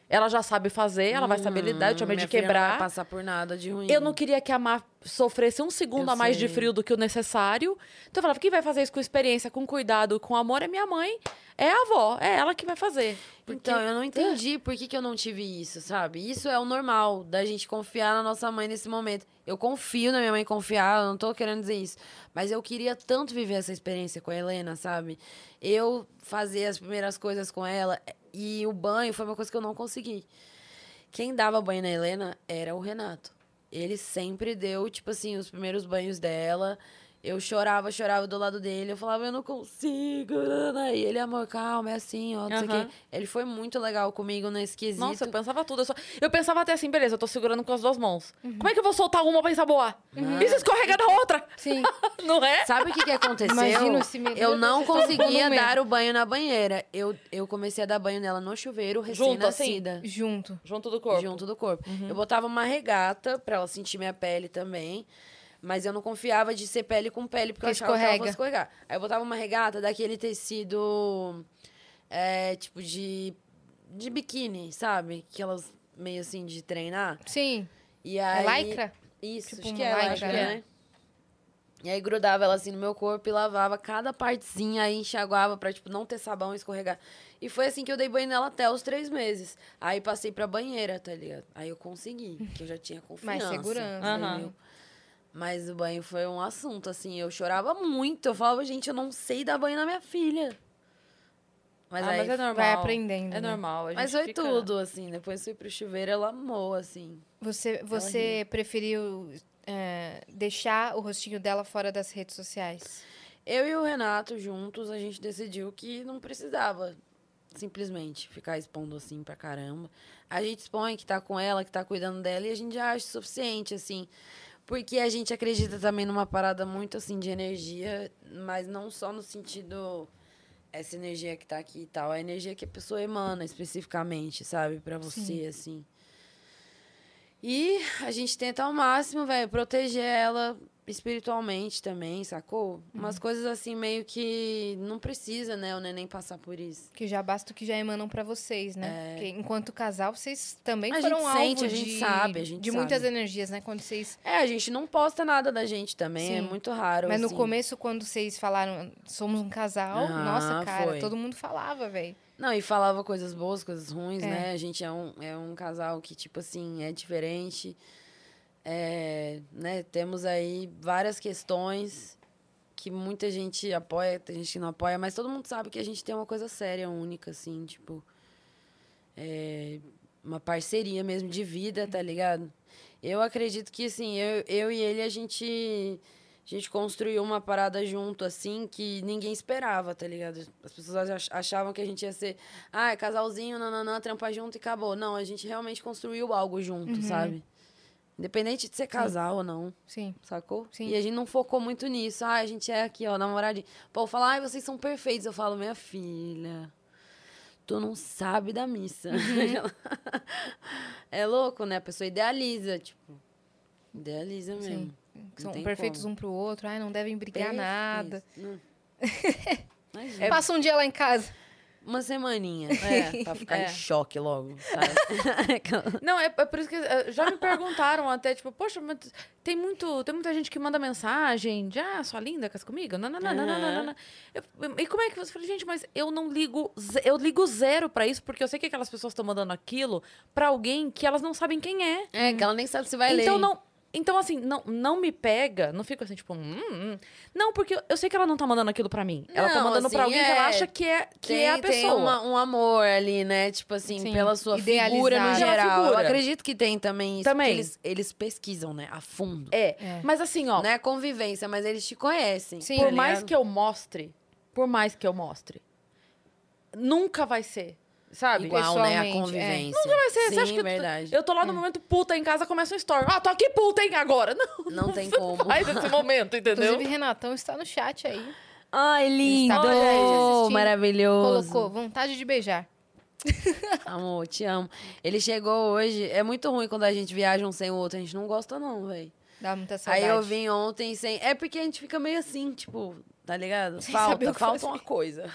ela já sabe fazer, ela vai saber lidar, eu tinha medo Hum, Minha de filha Não vai quebrar. passar por nada de ruim. Eu não queria que a Má sofresse um segundo Eu a mais de sei. frio do que o necessário. Então eu falava, quem vai fazer isso com experiência, com cuidado, com amor é minha mãe, é a avó, é ela que vai fazer. Porque- Então, eu não entendi por que, que eu não tive isso, sabe? Isso é o normal, da gente confiar na nossa mãe nesse momento. Eu confio na minha mãe confiar, eu não tô querendo dizer isso. Mas eu queria tanto viver essa experiência com a Helena, sabe? Eu fazer as primeiras coisas com ela e o banho foi uma coisa que eu não consegui. Quem dava banho na Helena era o Renato. Ele sempre deu, tipo assim, os primeiros banhos dela. Eu chorava, chorava do lado dele. Eu falava, eu não consigo. E ele, amor, calma, é assim, ó, não sei o quê. Ele foi muito legal comigo nesse quesito. Nossa, eu pensava tudo. Eu, só- eu pensava até assim, beleza, eu tô segurando com as duas mãos. Como é que eu vou soltar uma pra ensaboar? E se escorrega na outra? Sim. Não é? Sabe o que, que aconteceu? Imagina se me- eu não conseguia dar o banho na banheira. Eu, eu comecei a dar banho nela no chuveiro, Junto, assim? recém-nascida. Junto. Junto do corpo. Junto do corpo. Eu botava uma regata pra ela sentir minha pele também. Mas eu não confiava de ser pele com pele, porque eu Porque achava que ela escorrega. fosse escorregar. Aí eu botava uma regata daquele tecido, é, tipo, de, de biquíni, sabe? Aquelas meio assim de treinar. Sim. E É aí... lycra? Isso, Tipo acho que é lycra, lycra, né? né? E aí grudava ela assim no meu corpo e lavava cada partezinha, aí enxaguava pra, tipo, não ter sabão e escorregar. E foi assim que eu dei banho nela até os três meses. Aí passei pra banheira, tá ligado? Aí eu consegui, que eu já tinha confiança. segurança. Aham. Mas o banho foi um assunto, assim, eu chorava muito. Eu falava, gente, eu não sei dar banho na minha filha. Mas Ah, aí... mas é normal. vai aprendendo, É né? normal. Mas foi fica- tudo, assim. Depois fui pro chuveiro, ela amou, assim. Você, você preferiu é, deixar o rostinho dela fora das redes sociais? Eu e o Renato juntos, a gente decidiu que não precisava simplesmente ficar expondo assim pra caramba. A gente expõe que tá com ela, que tá cuidando dela, e a gente já acha suficiente, assim. Porque a gente acredita também numa parada muito assim de energia, mas não só no sentido essa energia que tá aqui e tal, a energia que a pessoa emana especificamente, sabe, Pra você assim. E a gente tenta ao máximo, velho, proteger ela espiritualmente também, sacou? Umas coisas assim meio que não precisa, né, o neném passar por isso. Que já basta o que já emanam pra vocês, né? Porque enquanto casal, vocês também É. A foram gente alvo sente, a gente de, sabe, a gente de sabe. muitas energias, né? Quando vocês... É, a gente não posta nada da gente também, é Sim. muito raro. Mas no assim. começo, quando vocês falaram, somos um casal, Ah, nossa, cara, foi. todo mundo falava, velho. Não, e falava coisas boas, coisas ruins, É. né? A gente é um, é um casal que, tipo assim, é diferente. É, né? Temos aí várias questões que muita gente apoia, tem gente que não apoia, mas todo mundo sabe que a gente tem uma coisa séria, única, assim, tipo. É, uma parceria mesmo de vida, tá ligado? Eu acredito que, assim, eu, eu e ele, a gente. A gente construiu uma parada junto, assim, que ninguém esperava, tá ligado? As pessoas ach- achavam que a gente ia ser, ah, é casalzinho, nananã, trampa junto e acabou. Não, a gente realmente construiu algo junto, sabe? Independente de ser casal ou não, Sim. sacou? Sim. E a gente não focou muito nisso. Ah, a gente é aqui, ó, namoradinho. Pô, falar, ai, vocês são perfeitos. Eu falo, minha filha, tu não sabe da missa. é louco, né? A pessoa idealiza, tipo, idealiza mesmo. Sim. São perfeitos como. um pro outro, ai, não devem brigar nada. Perfeito. Não. Imagina. Passa um dia lá em casa. Uma semaninha, é, pra ficar É. em choque logo, sabe? Não, é, é por isso que eh, já me perguntaram até, tipo, poxa, mas tem, muito, tem muita gente que manda mensagem de, ah, sua linda, casa comigo? Não, não, não, não, não, não, não, não. Eu- E como é que você fala, gente, mas eu não ligo, eu ligo zero pra isso, porque eu sei que aquelas pessoas estão mandando aquilo pra alguém que elas não sabem quem é. é, que ela nem sabe se vai então ler. não. Então, assim, não, não me pega, não fico assim, tipo, hum, hum. Não, porque eu, eu sei que ela não tá mandando aquilo pra mim. ela tá mandando pra assim, alguém que ela é, acha que é, que tem, é a tem pessoa. uma- um amor ali, né? Tipo assim, Sim, pela sua figura no geral. Eu figura. acredito que tem também isso. Também. Eles, eles pesquisam, né? A fundo. É. É. Mas assim, ó, Não é convivência, mas eles te conhecem. Sim. por tá mais que eu mostre, por mais que eu mostre, nunca vai ser sabe? Igual, né? A é. convivência. Não vai ser, Sim, você acha que eu- verdade. Eu tô lá no momento puta em casa, começa um story. Ah, tô aqui puta, hein, agora. Não, Não tem como. faz esse momento, entendeu? Inclusive, Renatão está no chat aí. Ai, lindo! Assistindo. Maravilhoso. Colocou vontade de beijar. Amor, te amo. Ele chegou hoje. É muito ruim quando a gente viaja um sem o outro. A gente não gosta, não, velho. Dá muita saudade. Aí eu vim ontem sem. É porque a gente fica meio assim, tipo, tá ligado? Sem Falta, falta fazer. uma coisa.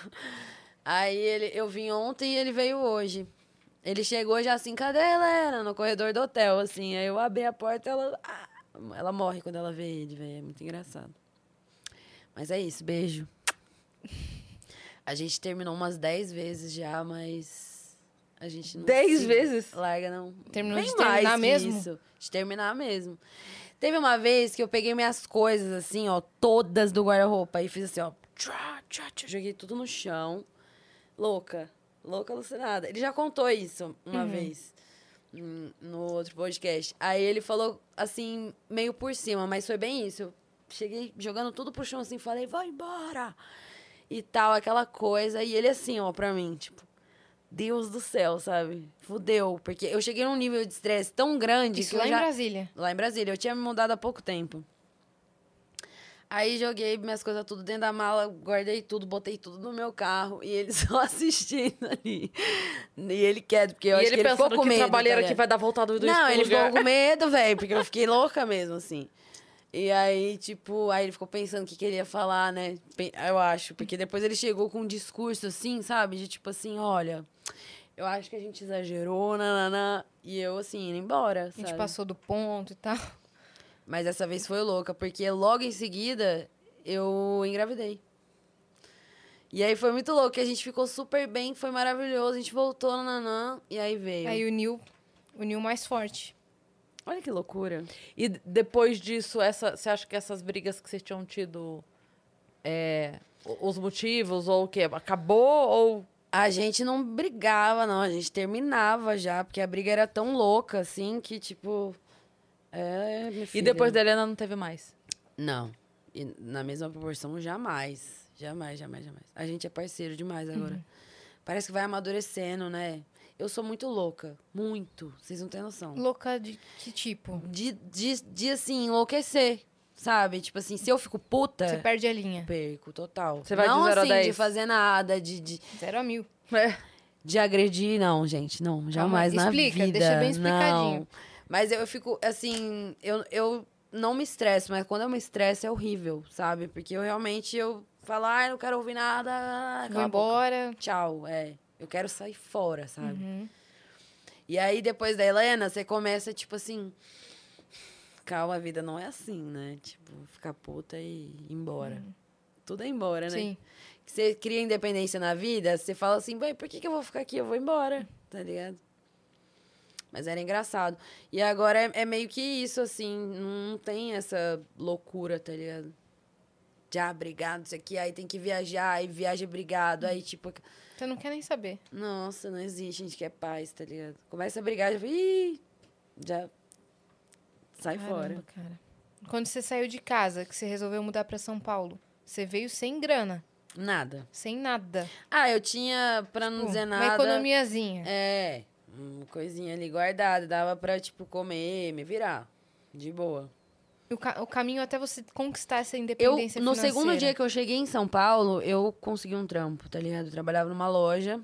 Aí ele, eu vim ontem e ele veio hoje. Ele chegou já assim, cadê a Helena? No corredor do hotel, assim. Aí eu abri a porta ela. ah, ela morre quando ela vê ele, velho. É muito engraçado. Mas é isso, beijo. A gente terminou umas 10 vezes já, mas. A gente não. 10 se vezes? Larga, não. Terminou Bem de terminar mesmo? Isso, de terminar mesmo. Teve uma vez que eu peguei minhas coisas, assim, ó, todas do guarda-roupa, e fiz assim, ó. Tchá, tchá, tchá, joguei tudo no chão. Louca. Louca, alucinada. Ele já contou isso uma vez. hum, No outro podcast. Aí ele falou, assim, meio por cima, mas foi bem isso. Eu cheguei jogando tudo pro chão, assim, falei, vai embora! E tal, aquela coisa. E ele assim, ó, pra mim, tipo, Deus do céu, sabe? Fudeu. Porque eu cheguei num nível de estresse tão grande Isso que lá em. Brasília. Lá em Brasília. Eu tinha me mudado há pouco tempo. Aí joguei minhas coisas tudo dentro da mala, guardei tudo, botei tudo no meu carro e ele só assistindo ali. E ele quer, porque eu e acho ele que ele ficou com que medo. trabalheira tá que vai dar voltado do Não, ele lugar. ficou com medo, velho, porque eu fiquei louca mesmo, assim. E aí, tipo, aí ele ficou pensando o que, que ele ia falar, né? Eu acho, porque depois ele chegou com um discurso assim, sabe? De tipo assim, olha, eu acho que a gente exagerou, nananã. E eu, assim, indo embora, A sabe? gente passou do ponto e tal. Mas dessa vez foi louca, porque logo em seguida eu engravidei. E aí foi muito louco, que a gente ficou super bem, foi maravilhoso, a gente voltou, nananã, e aí veio. Aí uniu, uniu mais forte. Olha que loucura. E depois disso, essa, você acha que essas brigas que vocês tinham tido, é, os motivos, ou o quê? Acabou ou... A gente não brigava, não, a gente terminava já, porque a briga era tão louca, assim, que tipo. É, minha E filha. depois da Helena não teve mais? Não. E na mesma proporção, jamais. Jamais, jamais, jamais. A gente é parceiro demais agora. Parece que vai amadurecendo, né? Eu sou muito louca. Muito. Vocês não têm noção. Louca de que tipo? De, de, de assim, enlouquecer. Sabe? Tipo assim, se eu fico puta. Você perde a linha. Perco, total. Você vai de não zero a assim, de dez? fazer nada, de, de, Zero a mil. É. de agredir, não, gente. Não, jamais na explica, vida. deixa bem explicadinho. Não. Mas eu fico, assim, eu, eu não me estresso, mas quando eu me estresso é horrível, sabe? Porque eu realmente, eu falo, ah, não quero ouvir nada, Vou boca. embora. Tchau, é. Eu quero sair fora, sabe? Uhum. E aí, depois da Helena, você começa, tipo assim... Calma, a vida não é assim, né? Tipo, ficar puta e ir embora. Tudo é embora, né? Sim. que você cria independência na vida, você fala assim, "Bem, por que, que eu vou ficar aqui? Eu vou embora, tá ligado? Mas era engraçado. E agora é, é meio que isso, assim, não tem essa loucura, tá ligado? Já brigado, isso aqui, aí tem que viajar, aí viaja brigado, aí tipo. Você não quer nem saber. Nossa, não existe, a gente quer paz, tá ligado? Começa a brigar, já, Ih, já sai fora. Caramba, cara. Quando você saiu de casa, que você resolveu mudar pra São Paulo, você veio sem grana, Nada. sem nada. Ah, eu tinha, pra não Tipo, dizer Uma nada. economiazinha. É, uma coisinha ali guardada, dava pra, tipo, comer, me virar. De boa. O, ca- o caminho até você conquistar essa Eu, independência no financeira. segundo dia que eu cheguei em São Paulo, eu consegui um trampo, tá ligado? Eu trabalhava numa loja.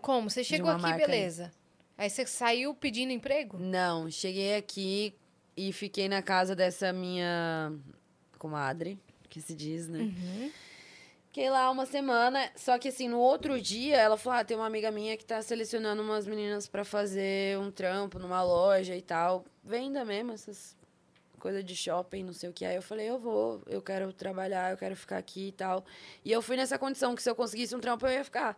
Como? Você chegou uma aqui, marca aí. beleza. Aí você saiu pedindo emprego? Não, cheguei aqui e fiquei na casa dessa minha comadre, que se diz, né? Uhum. Fiquei lá uma semana, só que assim, no outro dia, ela falou: ah, tem uma amiga minha que tá selecionando umas meninas pra fazer um trampo numa loja e tal. Venda mesmo, essas coisas de shopping, não sei o que. Aí eu falei: eu vou, eu quero trabalhar, eu quero ficar aqui e tal. E eu fui nessa condição que se eu conseguisse um trampo, eu ia ficar.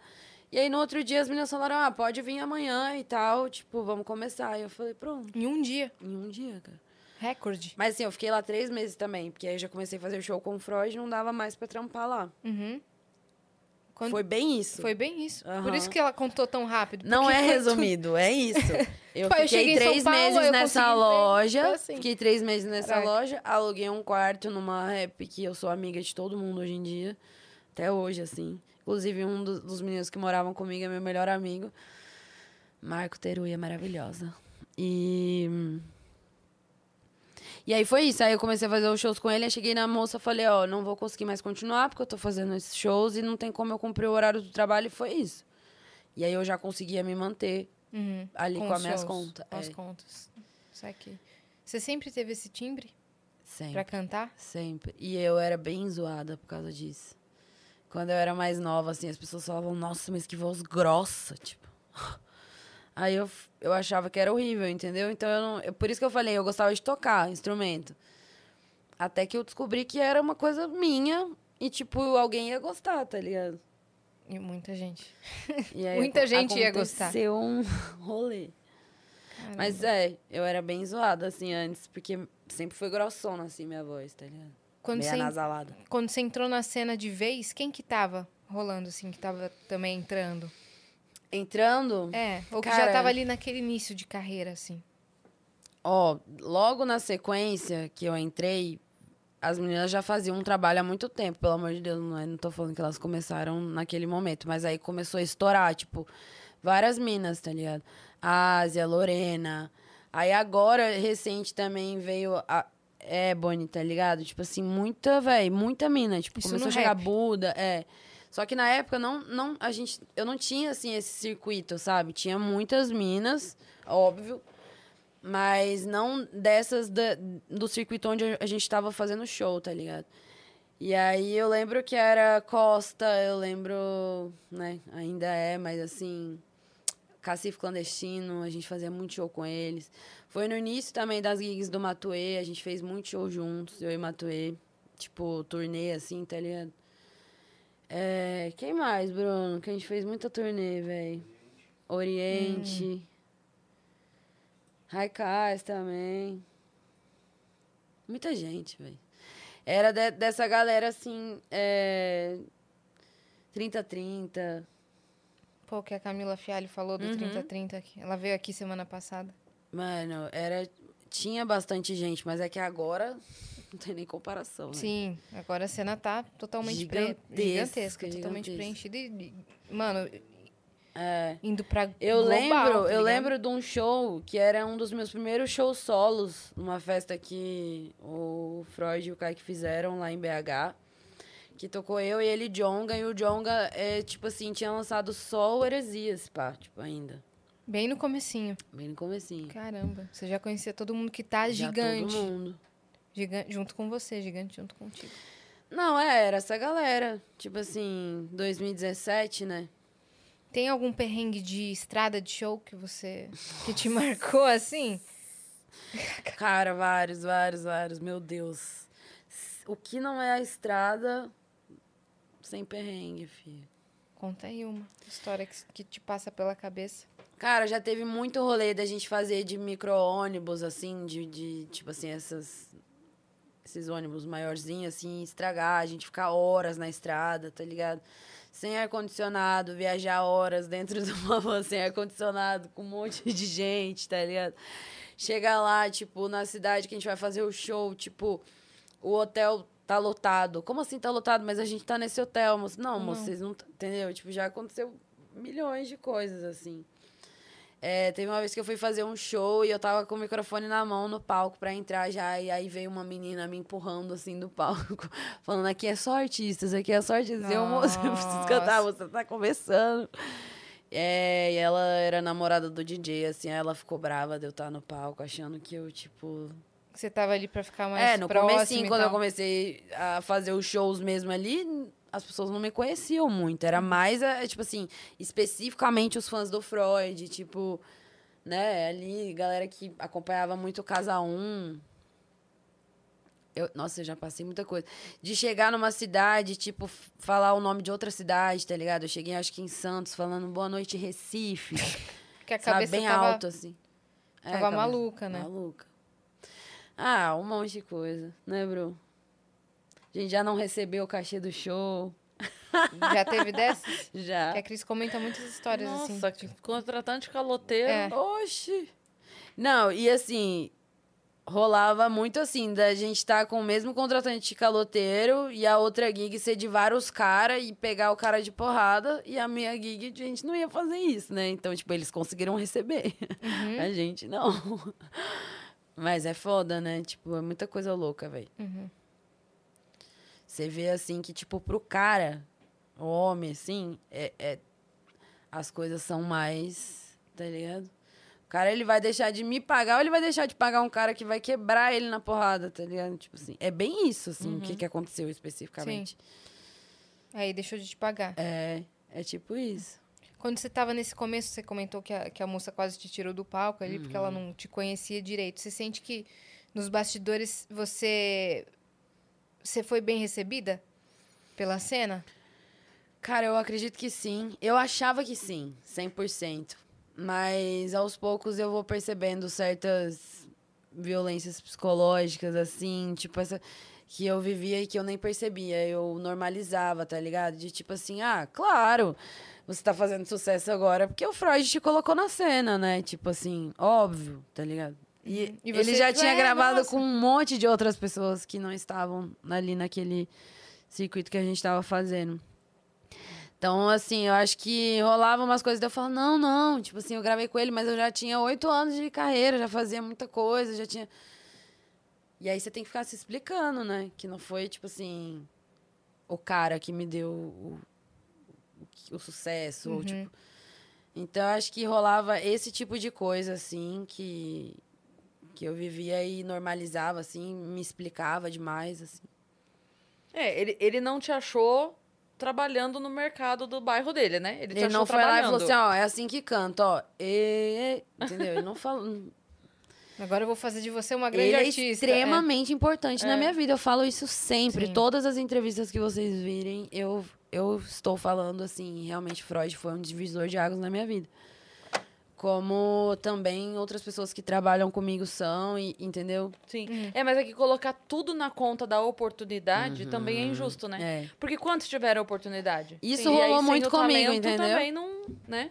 E aí no outro dia as meninas falaram: ah, pode vir amanhã e tal, tipo, vamos começar. E eu falei: pronto, Em um dia. em um dia, cara. Recorde. Mas assim, eu fiquei lá três meses também, porque aí eu já comecei a fazer show com o Freud e não dava mais pra trampar lá. Uhum. Quando- Foi bem isso. Foi bem isso. Por Aham. isso que ela contou tão rápido. Não é resumido, é isso. Eu Tipo, eu cheguei fiquei São três Paulo, meses eu nessa loja. foi assim. Fiquei três meses nessa Caraca. loja. Aluguei um quarto numa rap que eu sou amiga de todo mundo hoje em dia. Até hoje, assim. Inclusive, um dos, dos meninos que moravam comigo é meu melhor amigo. Marco Teruia, maravilhosa. E. E aí foi isso. Aí eu comecei a fazer os shows com ele. Aí cheguei na moça falei: Ó, não vou conseguir mais continuar porque eu tô fazendo esses shows e não tem como eu cumprir o horário do trabalho. E foi isso. E aí eu já conseguia me manter Uhum. ali com, os as minhas contas. Com as É, contas. Isso aqui. Você sempre teve esse timbre sempre. pra cantar? Sempre. E eu era bem zoada por causa disso. Quando eu era mais nova, assim, as pessoas falavam, nossa, mas que voz grossa, tipo. Aí eu, eu achava que era horrível, entendeu? Então eu não. eu- por isso que eu falei, eu gostava de tocar instrumento. Até que eu descobri que era uma coisa minha e, tipo, alguém ia gostar, tá ligado? E muita gente. E aí Muita gente ia gostar. Aconteceu um rolê. Mas é, eu era bem zoada, assim, antes, porque sempre foi grossona, assim, minha voz, tá ligado? Quando Meio você, anasalada. quando você entrou na cena de vez, quem que tava rolando, assim, que tava também entrando? Entrando, É, ou que já tava ali naquele início de carreira, assim. Ó, logo na sequência que eu entrei, as meninas já faziam um trabalho há muito tempo, pelo amor de Deus, não, é, não tô falando que elas começaram naquele momento, mas aí começou a estourar, tipo, várias minas, tá ligado? Ásia, Lorena. Aí agora, recente também veio a Ebony, tá ligado? Tipo assim, muita, velho, muita mina. Tipo, Isso começou a chegar rap. Buda, é. Só que na época não, não, a gente, eu não tinha assim esse circuito, sabe? Tinha muitas minas, óbvio, mas não dessas da- do circuito onde a gente tava fazendo show, tá ligado? E aí eu lembro que era Costa, eu lembro, né, ainda é, mas assim, Cacife Clandestino, a gente fazia muito show com eles. Foi no início também das gigs do Matuê, a gente fez muito show juntos, eu e Matuê, tipo, turnê assim, tá ligado? É, quem mais, Bruno? Que a gente fez muita turnê, velho. Oriente. Raikais também. Muita gente, velho. Era de- dessa galera, assim, é... 30-30. Pô, que a Camila Fialho falou do Uhum. 3030 aqui. Ela veio aqui semana passada. Mano, era... Tinha bastante gente, mas é que agora não tem nem comparação, né? Sim, agora a cena tá totalmente pre- Gigantesca, gigantesca, totalmente gigantesca. preenchida. E, mano, É. indo pra Eu global, lembro, tá eu lembro de um show que era um dos meus primeiros shows solos, numa festa que o Freud e o Kaique fizeram lá em BH. Que tocou eu e ele Jonga, e o Jonga, é, tipo assim, tinha lançado só o Heresias, pá, tipo, ainda. Bem no comecinho. Bem no comecinho. Caramba, você já conhecia todo mundo que tá Já gigante. Todo mundo. Gigante junto com você, gigante junto contigo. Não, é, era essa galera. Tipo assim, 2017, né? Tem algum perrengue de estrada de show que você que te marcou assim? Cara, vários, vários, vários. Meu Deus. O que não é a estrada sem perrengue, filho? Conta aí uma história que, que te passa pela cabeça. Cara, já teve muito rolê da gente fazer de micro-ônibus, assim, de, de tipo assim, essas, esses ônibus maiorzinhos, assim, estragar, a gente ficar horas na estrada, tá ligado? Sem ar-condicionado, viajar horas dentro de uma van sem ar-condicionado, com um monte de gente, tá ligado? Chegar lá, tipo, na cidade que a gente vai fazer o show, tipo, o hotel tá lotado. Como assim tá lotado? Mas a gente tá nesse hotel, moço. Não, moço, vocês não... Entendeu? Tipo, já aconteceu milhões de coisas, assim. É, teve uma vez que eu fui fazer um show e eu tava com o microfone na mão no palco pra entrar já. E aí veio uma menina me empurrando assim do palco, falando: aqui é só artistas, aqui é só artistas. Eu, moça, eu preciso cantar, você tá começando. É, e ela era namorada do DJ, assim, aí ela ficou brava de eu estar no palco, achando que eu, tipo. Você tava ali pra ficar mais é, no próximo comecinho, e quando eu comecei a fazer os shows mesmo ali, as pessoas não me conheciam muito. Era mais, é, tipo assim, especificamente os fãs do Freud, tipo, né, ali, galera que acompanhava muito o Casa 1. Eu, nossa, eu já passei muita coisa. De chegar numa cidade, tipo, falar o nome de outra cidade, tá ligado? Eu cheguei, acho que em Santos, falando boa noite, Recife. Porque a sabe? cabeça Bem tava, alto, assim. É, tava cabeça- maluca, né? Maluca. Ah, um monte de coisa, né, Bru? A gente já não recebeu o cachê do show. Já teve dessas? Já. Que a Cris comenta muitas histórias assim. Nossa, que contratante caloteiro. É. Oxi! Não, e assim, rolava muito assim, da gente estar com o mesmo contratante de caloteiro e a outra gig ser de vários caras e pegar o cara de porrada e a minha gig, a gente não ia fazer isso, né? Então, tipo, eles conseguiram receber. Uhum. A gente não. Mas é foda, né? Tipo, é muita coisa louca, velho. Uhum. Você vê assim que, tipo, pro cara, o homem, assim, é, é- as coisas são mais. Tá ligado? O cara, ele vai deixar de me pagar ou ele vai deixar de pagar um cara que vai quebrar ele na porrada, tá ligado? Tipo assim, é bem isso, assim, o que, que aconteceu especificamente. Aí deixou de te pagar. É, é tipo isso. Quando você tava nesse começo, você comentou que a, que a moça quase te tirou do palco ali, porque Uhum. ela não te conhecia direito. Você sente que nos bastidores você. Você foi bem recebida pela cena? Cara, eu acredito que sim. Eu achava que sim, 100%. Mas aos poucos eu vou percebendo certas violências psicológicas, assim, tipo essa que eu vivia e que eu nem percebia. Eu normalizava, tá ligado? De tipo assim, ah, claro, você tá fazendo sucesso agora porque o Freud te colocou na cena, né? Tipo assim, óbvio, tá ligado? E, Uhum. E ele já tinha é, gravado nossa. com um monte de outras pessoas que não estavam ali naquele circuito que a gente tava fazendo. Então, assim, eu acho que rolava umas coisas, eu falava, não, não, tipo assim, eu gravei com ele, mas eu já tinha oito anos de carreira, já fazia muita coisa, já tinha... E aí você tem que ficar se explicando, né? Que não foi, tipo assim, o cara que me deu o, o, o sucesso, ou, Uhum. tipo... Então, eu acho que rolava esse tipo de coisa, assim, que, que eu vivia e normalizava, assim, me explicava demais, assim. É, ele, ele não te achou trabalhando no mercado do bairro dele, né? Ele te Ele achou não foi lá e falou assim, ó, é assim que canta, ó. E, entendeu? Ele não falou. Agora eu vou fazer de você uma grande Ele é artista. extremamente importante na É. minha vida. Eu falo isso sempre. Sim. Todas as entrevistas que vocês virem, eu, eu estou falando assim, realmente Freud foi um divisor de águas na minha vida. Como também outras pessoas que trabalham comigo são, e, entendeu? Sim. Uhum. É, mas é que colocar tudo na conta da oportunidade também é injusto, né? É. Porque quantos tiveram oportunidade? Isso Sim, aí, rolou sem muito comigo, talento entendeu? também não, né?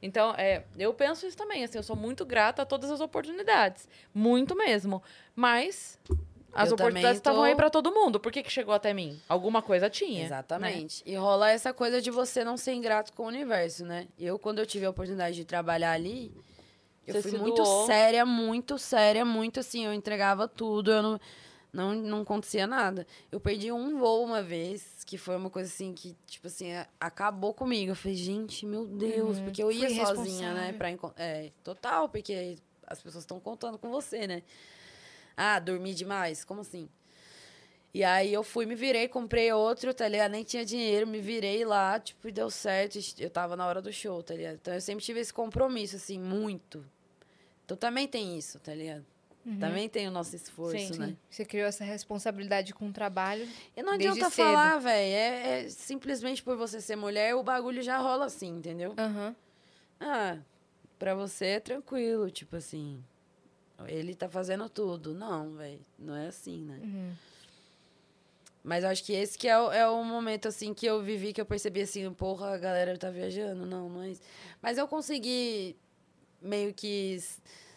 Então, é, eu penso isso também, assim, eu sou muito grata a todas as oportunidades. Muito mesmo. Mas as Eu oportunidades estavam tô- aí pra todo mundo. Por que, que chegou até mim? Alguma coisa tinha. né? Exatamente. E rola essa coisa de você não ser ingrato com o universo, né? Eu, quando eu tive a oportunidade de trabalhar ali, eu Você fui muito doou. séria, muito séria, muito assim, eu entregava tudo, eu não, não, não acontecia nada. Eu perdi um voo uma vez, que foi uma coisa assim que, tipo assim, acabou comigo. Eu falei, gente, meu Deus, porque eu ia Fui sozinha, né? Pra, é, total, porque as pessoas estão contando com você, né? Ah, dormi demais? Como assim? E aí eu fui, me virei, comprei outro, tá ligado? Nem tinha dinheiro, me virei lá, tipo, e deu certo. Eu tava na hora do show, tá ligado? Então eu sempre tive esse compromisso, assim, muito. Então também tem isso, tá ligado? Também tem o nosso esforço, Sim, né? Você criou essa responsabilidade com o trabalho. E não adianta falar, velho. É, é simplesmente por você ser mulher, o bagulho já rola assim, entendeu? Aham. Ah, pra você é tranquilo, tipo assim. Ele tá fazendo tudo. Não, velho. Não é assim, né? Uhum. Mas acho que esse que é o, é o momento, assim, que eu vivi, que eu percebi, assim, porra, a galera tá viajando. Não, não é isso. Mas eu consegui meio que...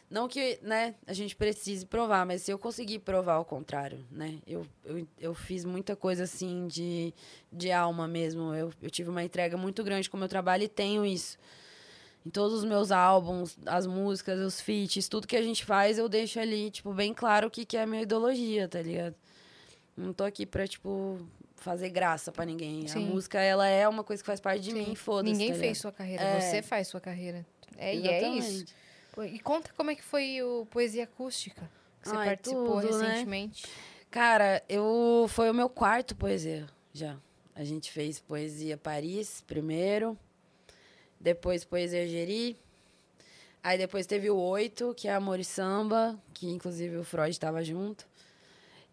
Não que, né, a gente precise provar, mas se eu conseguir provar o contrário, né? Eu, eu, eu fiz muita coisa, assim, de, de alma mesmo. Eu, eu tive uma entrega muito grande com o meu trabalho e tenho isso. Em todos os meus álbuns, as músicas, os feats, tudo que a gente faz, eu deixo ali, tipo, bem claro o que, que é a minha ideologia, tá ligado? Não tô aqui pra, tipo, fazer graça pra ninguém. Sim. A música, ela é uma coisa que faz parte de Sim. mim, foda-se. Ninguém tá fez sua carreira, É. você faz sua carreira. É, e é isso. E conta como é que foi o Poesia Acústica, que você Ai, participou tudo, né? recentemente. Cara, eu foi o meu quarto poesia já. A gente fez poesia Paris primeiro, depois poesia Geri. Aí depois teve o oito, que é Amor e Samba, que inclusive o Freud estava junto.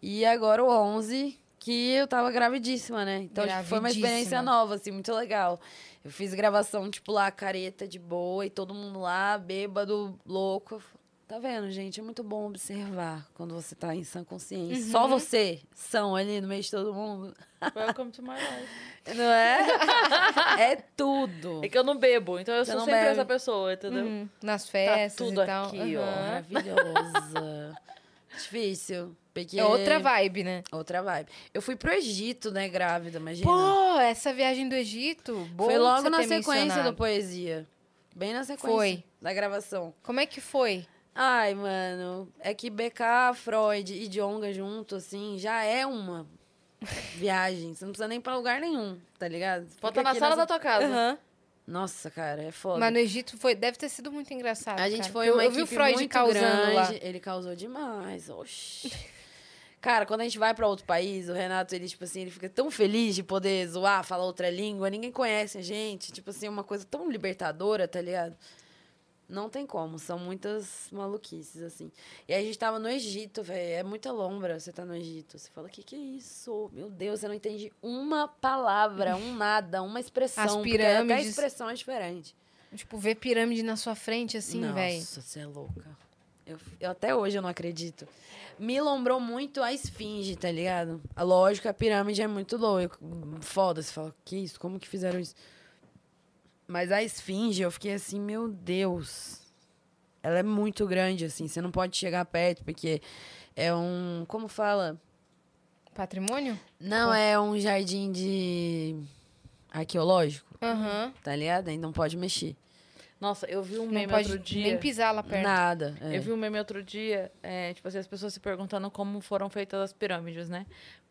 E agora o 11, que eu tava gravidíssima, né? Então tipo, foi uma experiência Gravidíssima. nova, assim, muito legal. Eu fiz gravação, tipo, lá, careta de boa, e todo mundo lá, bêbado, louco. Tá vendo, gente? É muito bom observar quando você tá em sã consciência. Uhum. Só você, são ali no meio de todo mundo. Welcome to my life. Não é? é tudo. É que eu não bebo, então eu Você sou sempre bebe. essa pessoa, entendeu? Uhum. Nas festas tudo e tal. aqui, ó. Aham. Maravilhosa. Difícil. Porque... É outra vibe, né? Outra vibe. Eu fui pro Egito, né, grávida, imagina. Pô, essa viagem do Egito, boa foi logo na sequência mencionado. do Poesia. Bem na sequência Foi. da gravação. Como é que foi? Ai, mano, é que BK, Freud e Djonga junto, assim, já é uma viagem. Você não precisa nem ir pra lugar nenhum, tá ligado? Estar na sala nessa- da tua casa. Aham. Nossa, cara, é foda. Mas no Egito foi, deve ter sido muito engraçado. A gente cara. foi eu, uma eu vi o equipe Freud muito causando grande. lá. Ele causou demais. Oxi. Cara, quando a gente vai pra outro país, o Renato, ele, tipo assim, ele fica tão feliz de poder zoar, falar outra língua. Ninguém conhece a gente. Tipo assim, é uma coisa tão libertadora, tá ligado? Não tem como, são muitas maluquices, assim. E aí a gente tava no Egito, velho. É muita lombra você tá no Egito. Você fala, que que é isso? Meu Deus, você não entende uma palavra, um nada, uma expressão. As porque até a pirâmides. expressão é diferente. Tipo, ver pirâmide na sua frente, assim, velho. Nossa, você é louca. Eu, eu até hoje eu não acredito. Me lembrou muito a esfinge, tá ligado? A lógica, a pirâmide é muito louca. Foda, você fala, que isso? Como que fizeram isso? Mas a esfinge, eu fiquei assim, meu Deus. Ela é muito grande, assim. Você não pode chegar perto, porque é um. Como fala? Patrimônio? Não, é um jardim de. arqueológico, Aham. tá ligado? Aí não pode mexer. Nossa, eu vi um Não meme pode outro dia. nem pisar lá perto. Nada. é. Eu vi um meme outro dia, é, tipo assim, as pessoas se perguntando como foram feitas as pirâmides, né?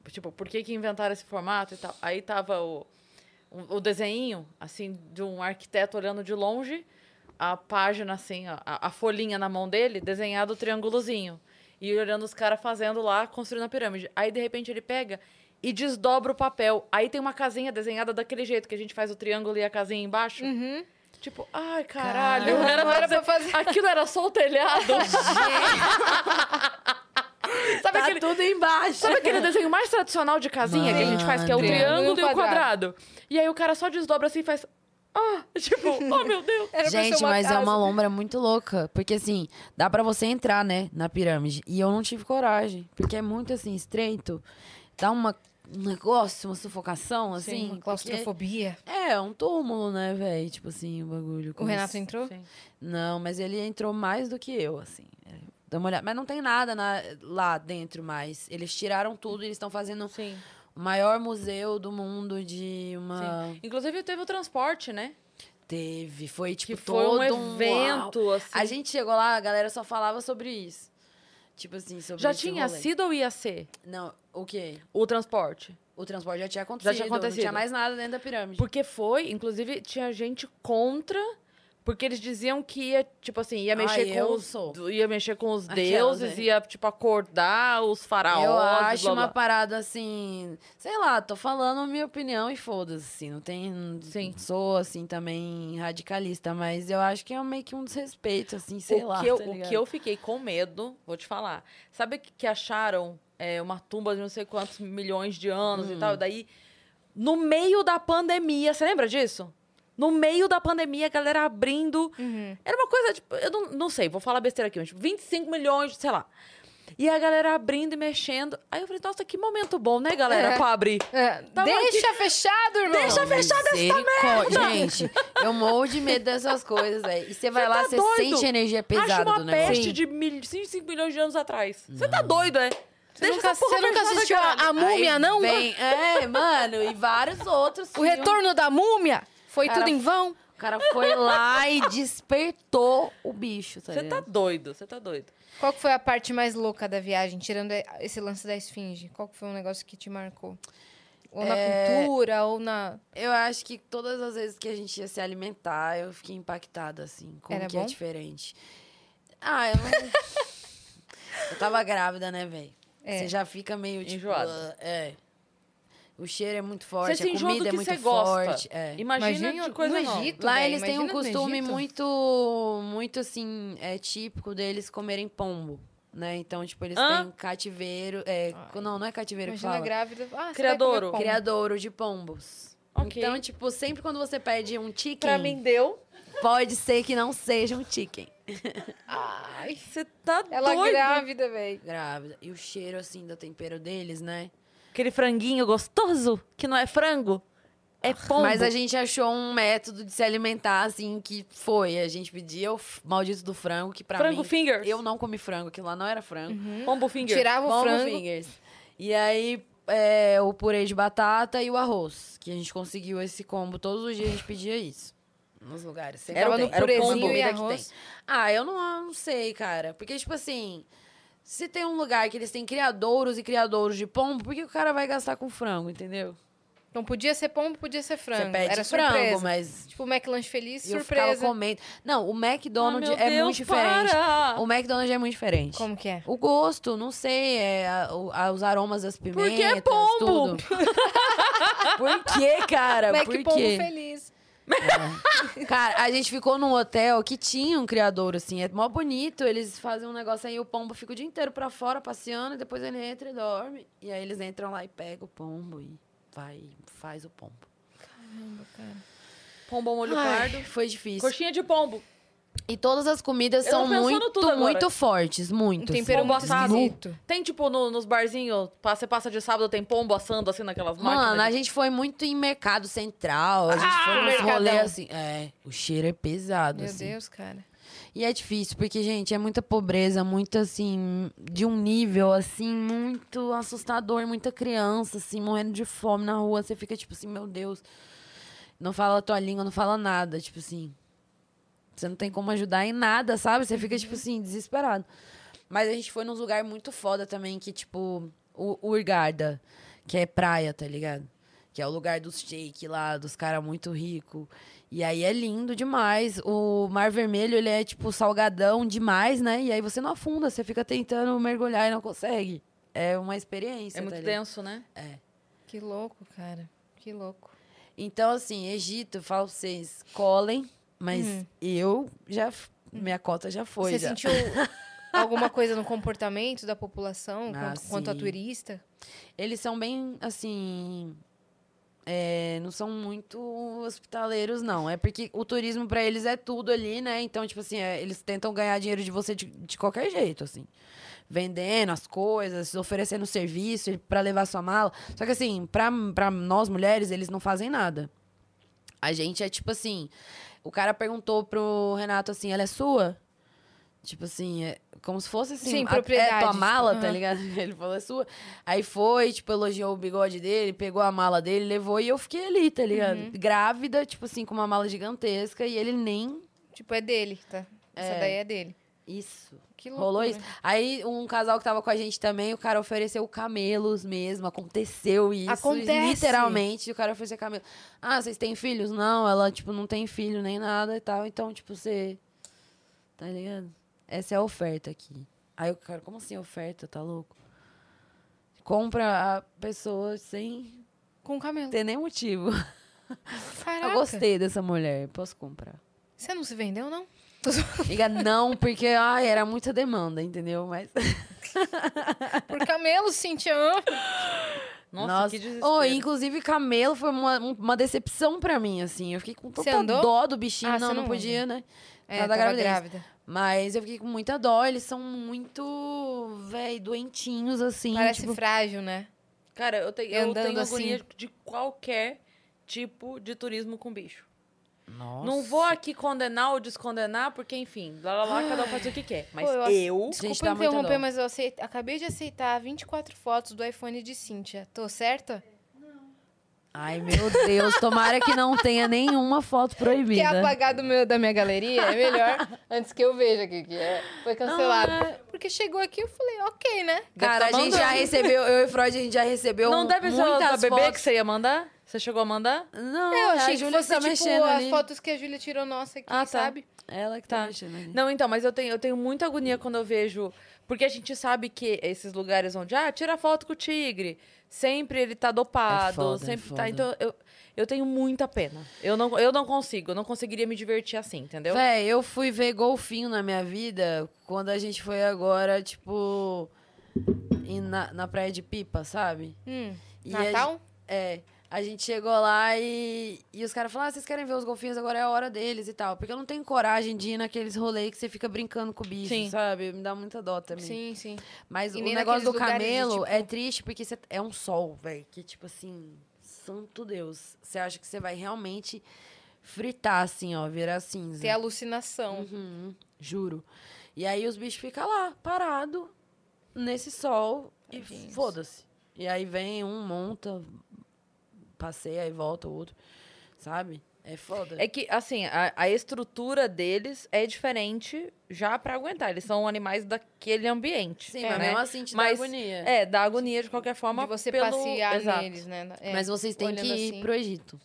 Tipo, por que que inventaram esse formato e tal. Aí tava o, o, o desenho, assim, de um arquiteto olhando de longe, a página, assim, a, a folhinha na mão dele, desenhado o triângulozinho. E olhando os caras fazendo lá, construindo a pirâmide. Aí, de repente, ele pega e desdobra o papel. Aí tem uma casinha desenhada daquele jeito que a gente faz o triângulo e a casinha embaixo. Uhum. Tipo, ai, caralho. Caralho. Era Não pra era pra fazer... Aquilo era só o telhado. Sabe Tá aquele, tudo embaixo. sabe aquele desenho mais tradicional de casinha que a gente faz, que é o Mano. triângulo e o quadrado? E aí o cara só desdobra assim e faz. Ah, tipo, oh meu Deus. Gente, uma mas é casa. uma lombra muito louca. Porque assim, dá pra você entrar, né, na pirâmide. E eu não tive coragem. Porque é muito assim, estreito. Dá uma, um negócio, uma sufocação, assim. Sim, uma porque- claustrofobia. É, um túmulo, né, velho? Tipo assim, o bagulho. O Renato se- entrou? Sim. Não, mas ele entrou mais do que eu, assim. Dá uma olhada. Mas não tem nada na- lá dentro mais. Eles tiraram tudo e eles estão fazendo Sim, o maior museu do mundo de uma. sim. Inclusive teve o transporte, né? Teve. Foi tipo Que foi um todo evento, assim. A gente chegou lá, a galera só falava sobre isso. Tipo assim, sobre Já tinha rolê. sido ou ia ser Não, o quê? o transporte? O transporte já tinha acontecido. tinha Não acontecido. tinha mais nada dentro da pirâmide. Porque foi, inclusive, tinha gente contra, porque eles diziam que ia, tipo assim, ia mexer com os. sou. Ia mexer com os Aquelas, deuses, é. ia, tipo, acordar os faraós. eu acho blá, uma blá. parada assim. Sei lá, tô falando a minha opinião e foda-se. Assim, não tem. Sim. Sou, assim, também radicalista, mas eu acho que é meio que um desrespeito, assim, sei o lá. que, eu, tá o que eu fiquei com medo, vou te falar. Sabe que, que acharam é, uma tumba de não sei quantos milhões de anos Hum. e tal? Daí, no meio da pandemia, você lembra disso? No meio da pandemia, a galera abrindo. Uhum. Era uma coisa, tipo, eu não, não sei, vou falar besteira aqui, mas tipo, 25 milhões, sei lá. E a galera abrindo e mexendo. Aí eu falei, nossa, que momento bom, né, galera, É. pra abrir. É, deixa fechado, irmão. Deixa fechado essa Misericórdia. Gente, eu morro de medo dessas coisas, velho. E você vai lá, tá você doido? sente a energia Acho pesada uma do negócio. peste de mil, 5 milhões de anos atrás. Você tá doido, é? Você nunca, você nunca assistiu a, a Múmia, Aí não? vem- é, mano, e vários outros. O filmes. Retorno da Múmia? Foi Cara, tudo em vão? O cara foi lá e despertou o bicho, tá Você tá doido, você tá doido. Qual que foi a parte mais louca da viagem, tirando esse lance da esfinge? Qual que foi um negócio que te marcou? Ou na É, cultura, ou na... Eu acho que todas as vezes que a gente ia se alimentar, eu fiquei impactada, assim, como Era que é bom? diferente. Ah, eu não... eu tava grávida, né, velho? É. Você já fica meio, tipo... Enjoada. É. O cheiro é muito forte, a do comida é que muito forte. É. Imagina, Imagina de coisa no. Egito. Lá eles têm um costume muito, muito assim, é típico deles comerem pombo, né? Então, tipo, eles Hã? têm cativeiro, é, não, não é cativeiro que Imagina fala. grávida. Ah, Criadouro. Criadouro de pombos. Ok. Então, tipo, sempre quando você pede um chicken, Pra mim deu. pode ser que não seja um chicken. Ai, Você tá ela doido. grávida, velho. Grávida. E o cheiro, assim, do tempero deles, né? Aquele franguinho gostoso, que não é frango. É pombo. Mas a gente achou um método de se alimentar, assim, que foi. A gente pedia o f- maldito do frango, que pra Frango mim... fingers. Eu não comi frango, aquilo lá não era frango. Pombo finger. Tirava o Pombo frango. fingers. E aí, é, o purê de batata e o arroz. Que a gente conseguiu esse combo. Todos os dias a gente pedia isso. Nos lugares. Sempre Era o- tem. era o combo e comida que tem. Ah, eu não, eu não sei, cara. Porque, tipo assim... Se tem um lugar que eles têm criadouros e criadouros de pombo, por que o cara vai gastar com frango, entendeu? Então podia ser pombo, podia ser frango. Você pede Era frango, surpresa. mas Tipo o McLanche Feliz, eu surpresa. comendo. Não, o McDonald's meu é Deus, muito diferente. para! O McDonald's é muito diferente. Como que é? O gosto, não sei, é a- os aromas das pimentas, Porque é pombo! tudo. Por que, cara? Mac Por Pombo quê? Feliz. Cara, a gente ficou num hotel que tinha um criador, assim, é mó bonito. Eles fazem um negócio aí, o pombo fica o dia inteiro pra fora passeando, e depois ele entra e dorme. E aí eles entram lá e pegam o pombo e vai, faz o pombo. Caramba, cara. Pombo molho Ai, pardo. foi difícil. Coxinha de pombo. E todas as comidas Eu são tô pensando muito, agora. muito fortes, muito. Um assim. tempero Pombo muito assado. esquisito. Tem, tipo, no- nos barzinhos, pa- você passa de sábado, tem pombo assando, assim, naquelas Mano, máquinas. a gente foi muito em mercado central. A gente Ah, foi nos mercadão. rolês assim. É, o cheiro é pesado, Meu assim. Deus, cara. E é difícil, porque, gente, é muita pobreza, muito assim, de um nível, assim, muito assustador, muita criança, assim, morrendo de fome na rua. Você fica, tipo assim, meu Deus. Não fala a tua língua, não fala nada, tipo assim. Você não tem como ajudar em nada, sabe? Você fica, tipo assim, desesperado. Mas a gente foi num lugar muito foda também, que, tipo, o Urgarda, que é praia, tá ligado? Que é o lugar dos shake lá, dos caras muito ricos. E aí é lindo demais. O Mar Vermelho, ele é, tipo, salgadão demais, né? E aí você não afunda, você fica tentando mergulhar e não consegue. É uma experiência, É muito tá denso, né? Que louco, cara. Que louco. Então, assim, Egito, eu falo pra vocês, colhem, mas Uhum. eu já. Minha cota já foi. Você já. sentiu alguma coisa no comportamento da população Ah, quanto, quanto a turista? Eles são bem, assim. é, não são muito hospitaleiros, não. É porque o turismo pra eles é tudo ali, né? Então, tipo assim, é, eles tentam ganhar dinheiro de você de, de qualquer jeito, assim. Vendendo as coisas, oferecendo serviço pra levar sua mala. Só que, assim, pra nós mulheres, eles não fazem nada. A gente é tipo assim. O cara perguntou pro Renato assim: ela é sua? Tipo assim, é como se fosse assim, Sim, a- é propriedade, tua mala, tipo, tá ligado? Ele falou, é sua. Aí foi, tipo, elogiou o bigode dele, pegou a mala dele, levou e eu fiquei ali, tá ligado? Uhum. Grávida, tipo assim, com uma mala gigantesca e ele nem. Tipo, é dele, tá? Essa É. daí é dele. Isso. Que loucura. Rolou isso. Aí um casal que tava com a gente também, o cara ofereceu camelos mesmo. Aconteceu isso. Acontece. Literalmente, o cara ofereceu camelo. Ah, vocês têm filhos? Não, ela, tipo, não tem filho nem nada e tal. Então, tipo, você. Tá ligado? Essa é a oferta aqui. Aí o cara, como assim oferta? Tá louco? Compra a pessoa sem Com camelo. ter nem motivo. Caraca. Eu gostei dessa mulher, posso comprar. Você não se vendeu, não? Diga não, porque ai, era muita demanda, entendeu? Mas. Por camelo, Cintia. Nossa, que desespero. Oh, inclusive, camelo foi uma, um- uma decepção pra mim, assim. Eu fiquei com tanta dó do bichinho. Ah, não, não não podia, né? É, tava gravidez. grávida. Mas eu fiquei com muita dó. Eles são muito, véi, doentinhos, assim. Parece tipo, frágil, né? Cara, eu, tenho E eu andando tenho assim. agonia de qualquer tipo de turismo com bicho. Nossa. Não vou aqui condenar ou descondenar, porque, enfim, lá, lá, lá, cada um faz o que quer. Mas Pô, eu eu... Desculpa interromper, mas eu aceit- acabei de aceitar 24 fotos do iPhone de Cintia. Tô certa? Ai, meu Deus. Tomara que não tenha nenhuma foto proibida. Quer apagar do meu, da minha galeria? É melhor antes que eu veja que, que é. Foi cancelado. Porque chegou aqui eu falei, ok, né? Cara, a tá gente já recebeu, eu e o Freud, a gente já recebeu Não deve ser o da muitas bebê fotos. que você ia mandar? Você chegou a mandar? Não, É, eu a achei que Júlia fosse tá tipo mexendo as ali. fotos que a Júlia tirou nossa aqui, Ah, tá. sabe? Ela que tá, Tá. mexendo ali. Não, então, mas eu tenho, eu tenho muita agonia quando eu vejo. Porque a gente sabe que esses lugares onde, ah, tira foto com o tigre. Sempre ele tá dopado, É foda, é sempre foda. tá. Então, eu, eu tenho muita pena. Eu não, eu não consigo, eu não conseguiria me divertir assim, entendeu? Véi, eu fui ver golfinho na minha vida quando a gente foi agora, tipo, na, na praia de Pipa, sabe? Hum, E a Natal? gen- é. A gente chegou lá e, e os caras falaram: ah, vocês querem ver os golfinhos? Agora é a hora deles e tal. Porque eu não tenho coragem de ir naqueles rolês que você fica brincando com o bicho, Sim. sabe? Me dá muita dó também. Sim, sim. Mas E o negócio do lugares de, camelo tipo- é triste porque você- é um sol, velho. Que tipo assim. Santo Deus. Você acha que você vai realmente fritar, assim, ó, virar cinza. Ter alucinação. Uhum, juro. E aí os bichos ficam lá, parado, nesse sol, Tadinhos. e foda-se. E aí vem um, monta, passeia e volta o outro, sabe? É foda. É que, assim, a, a estrutura deles é diferente já pra aguentar. Eles são animais daquele ambiente. Sim, né? mas mesmo assim te Mas- dá agonia. É, dá agonia de qualquer forma. De você pelo... passear Exato. neles, né? É, Mas vocês têm que ir assim. pro Egito.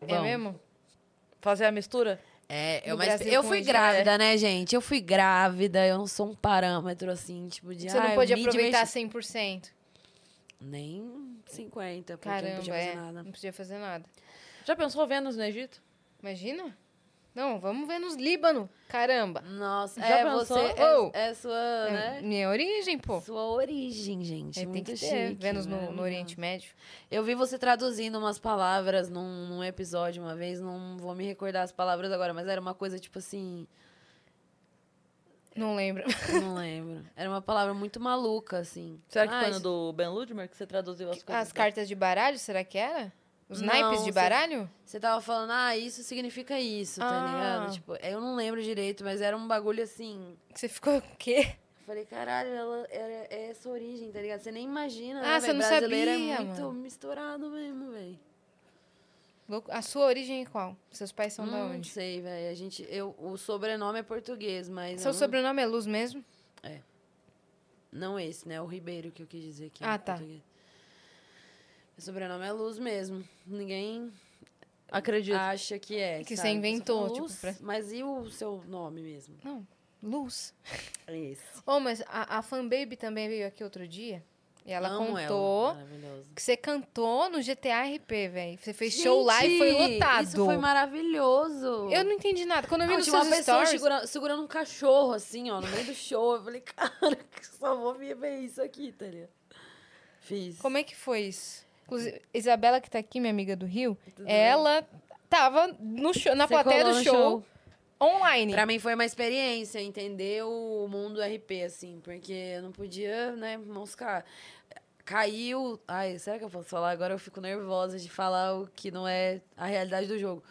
É mesmo? Fazer a mistura? É, é Brasil expe- eu fui grávida, né, gente? Eu fui grávida, eu não sou um parâmetro, assim, tipo, de... Você não ah, pode aproveitar diverti. 100%. Nem 50, porque Caramba, não podia é. fazer nada. Não podia fazer nada. Já pensou Vênus no Egito? Imagina? Não, vamos ver nos Líbano. Caramba. Nossa, Já é, pensou? você... É, Oh! é sua, É né? minha origem, pô. Sua origem, gente. É, tem muito que ter. chique, Vênus no, no maravilhoso. Oriente Médio. Eu vi você traduzindo umas palavras num, num episódio uma vez, não vou me recordar as palavras agora, mas era uma coisa tipo assim. Não lembro. Não lembro. Era uma palavra muito maluca, assim. Será que Ah, foi no isso- do Ben Ludmer que você traduziu as coisas? As cartas de baralho, será que era? Os Não, naipes de baralho? Você tava falando, ah, isso significa isso, tá Ah. ligado? Tipo, eu não lembro direito, mas era um bagulho assim. Você ficou o quê? Eu falei, caralho, ela era, é essa origem, tá ligado? Você nem imagina, Ah, né, você não Brasileiro sabia, é muito mano. misturado mesmo, velho. A sua origem é qual? Seus pais são da Não onde? sei, velho. A gente, eu, o sobrenome é português, mas Seu eu não- sobrenome é Luz mesmo? Não esse, né? O Ribeiro que eu quis dizer aqui. Ah, em tá. português. Meu sobrenome é Luz mesmo. Ninguém Acredito. acha que é. Que você sabe? inventou, fala, tipo, Luz, pra- Mas e o seu nome mesmo? Não, Luz. Esse. Oh, mas a, a fanbaby também veio aqui outro dia. E ela Amo contou Ela. Que você cantou no GTA RP, velho. Você fez show lá e foi lotado. Isso foi maravilhoso. Eu não entendi nada. Quando eu vi Não, nos tinha uma seus pessoa stories... segura- segurando um cachorro, assim, ó, no meio do show. Eu falei, cara, só vou vir ver isso aqui, tá ligado? Fiz. Como é que foi isso? Inclusive, Isabela, que tá aqui, minha amiga do Rio, Tudo bem? ela tava no show, na Você plateia do no show, online. Pra mim foi uma experiência entender o mundo RP, assim, porque eu não podia, né, moscar. Caiu. Ai, será que eu posso falar? Agora eu fico nervosa de falar o que não é a realidade do jogo.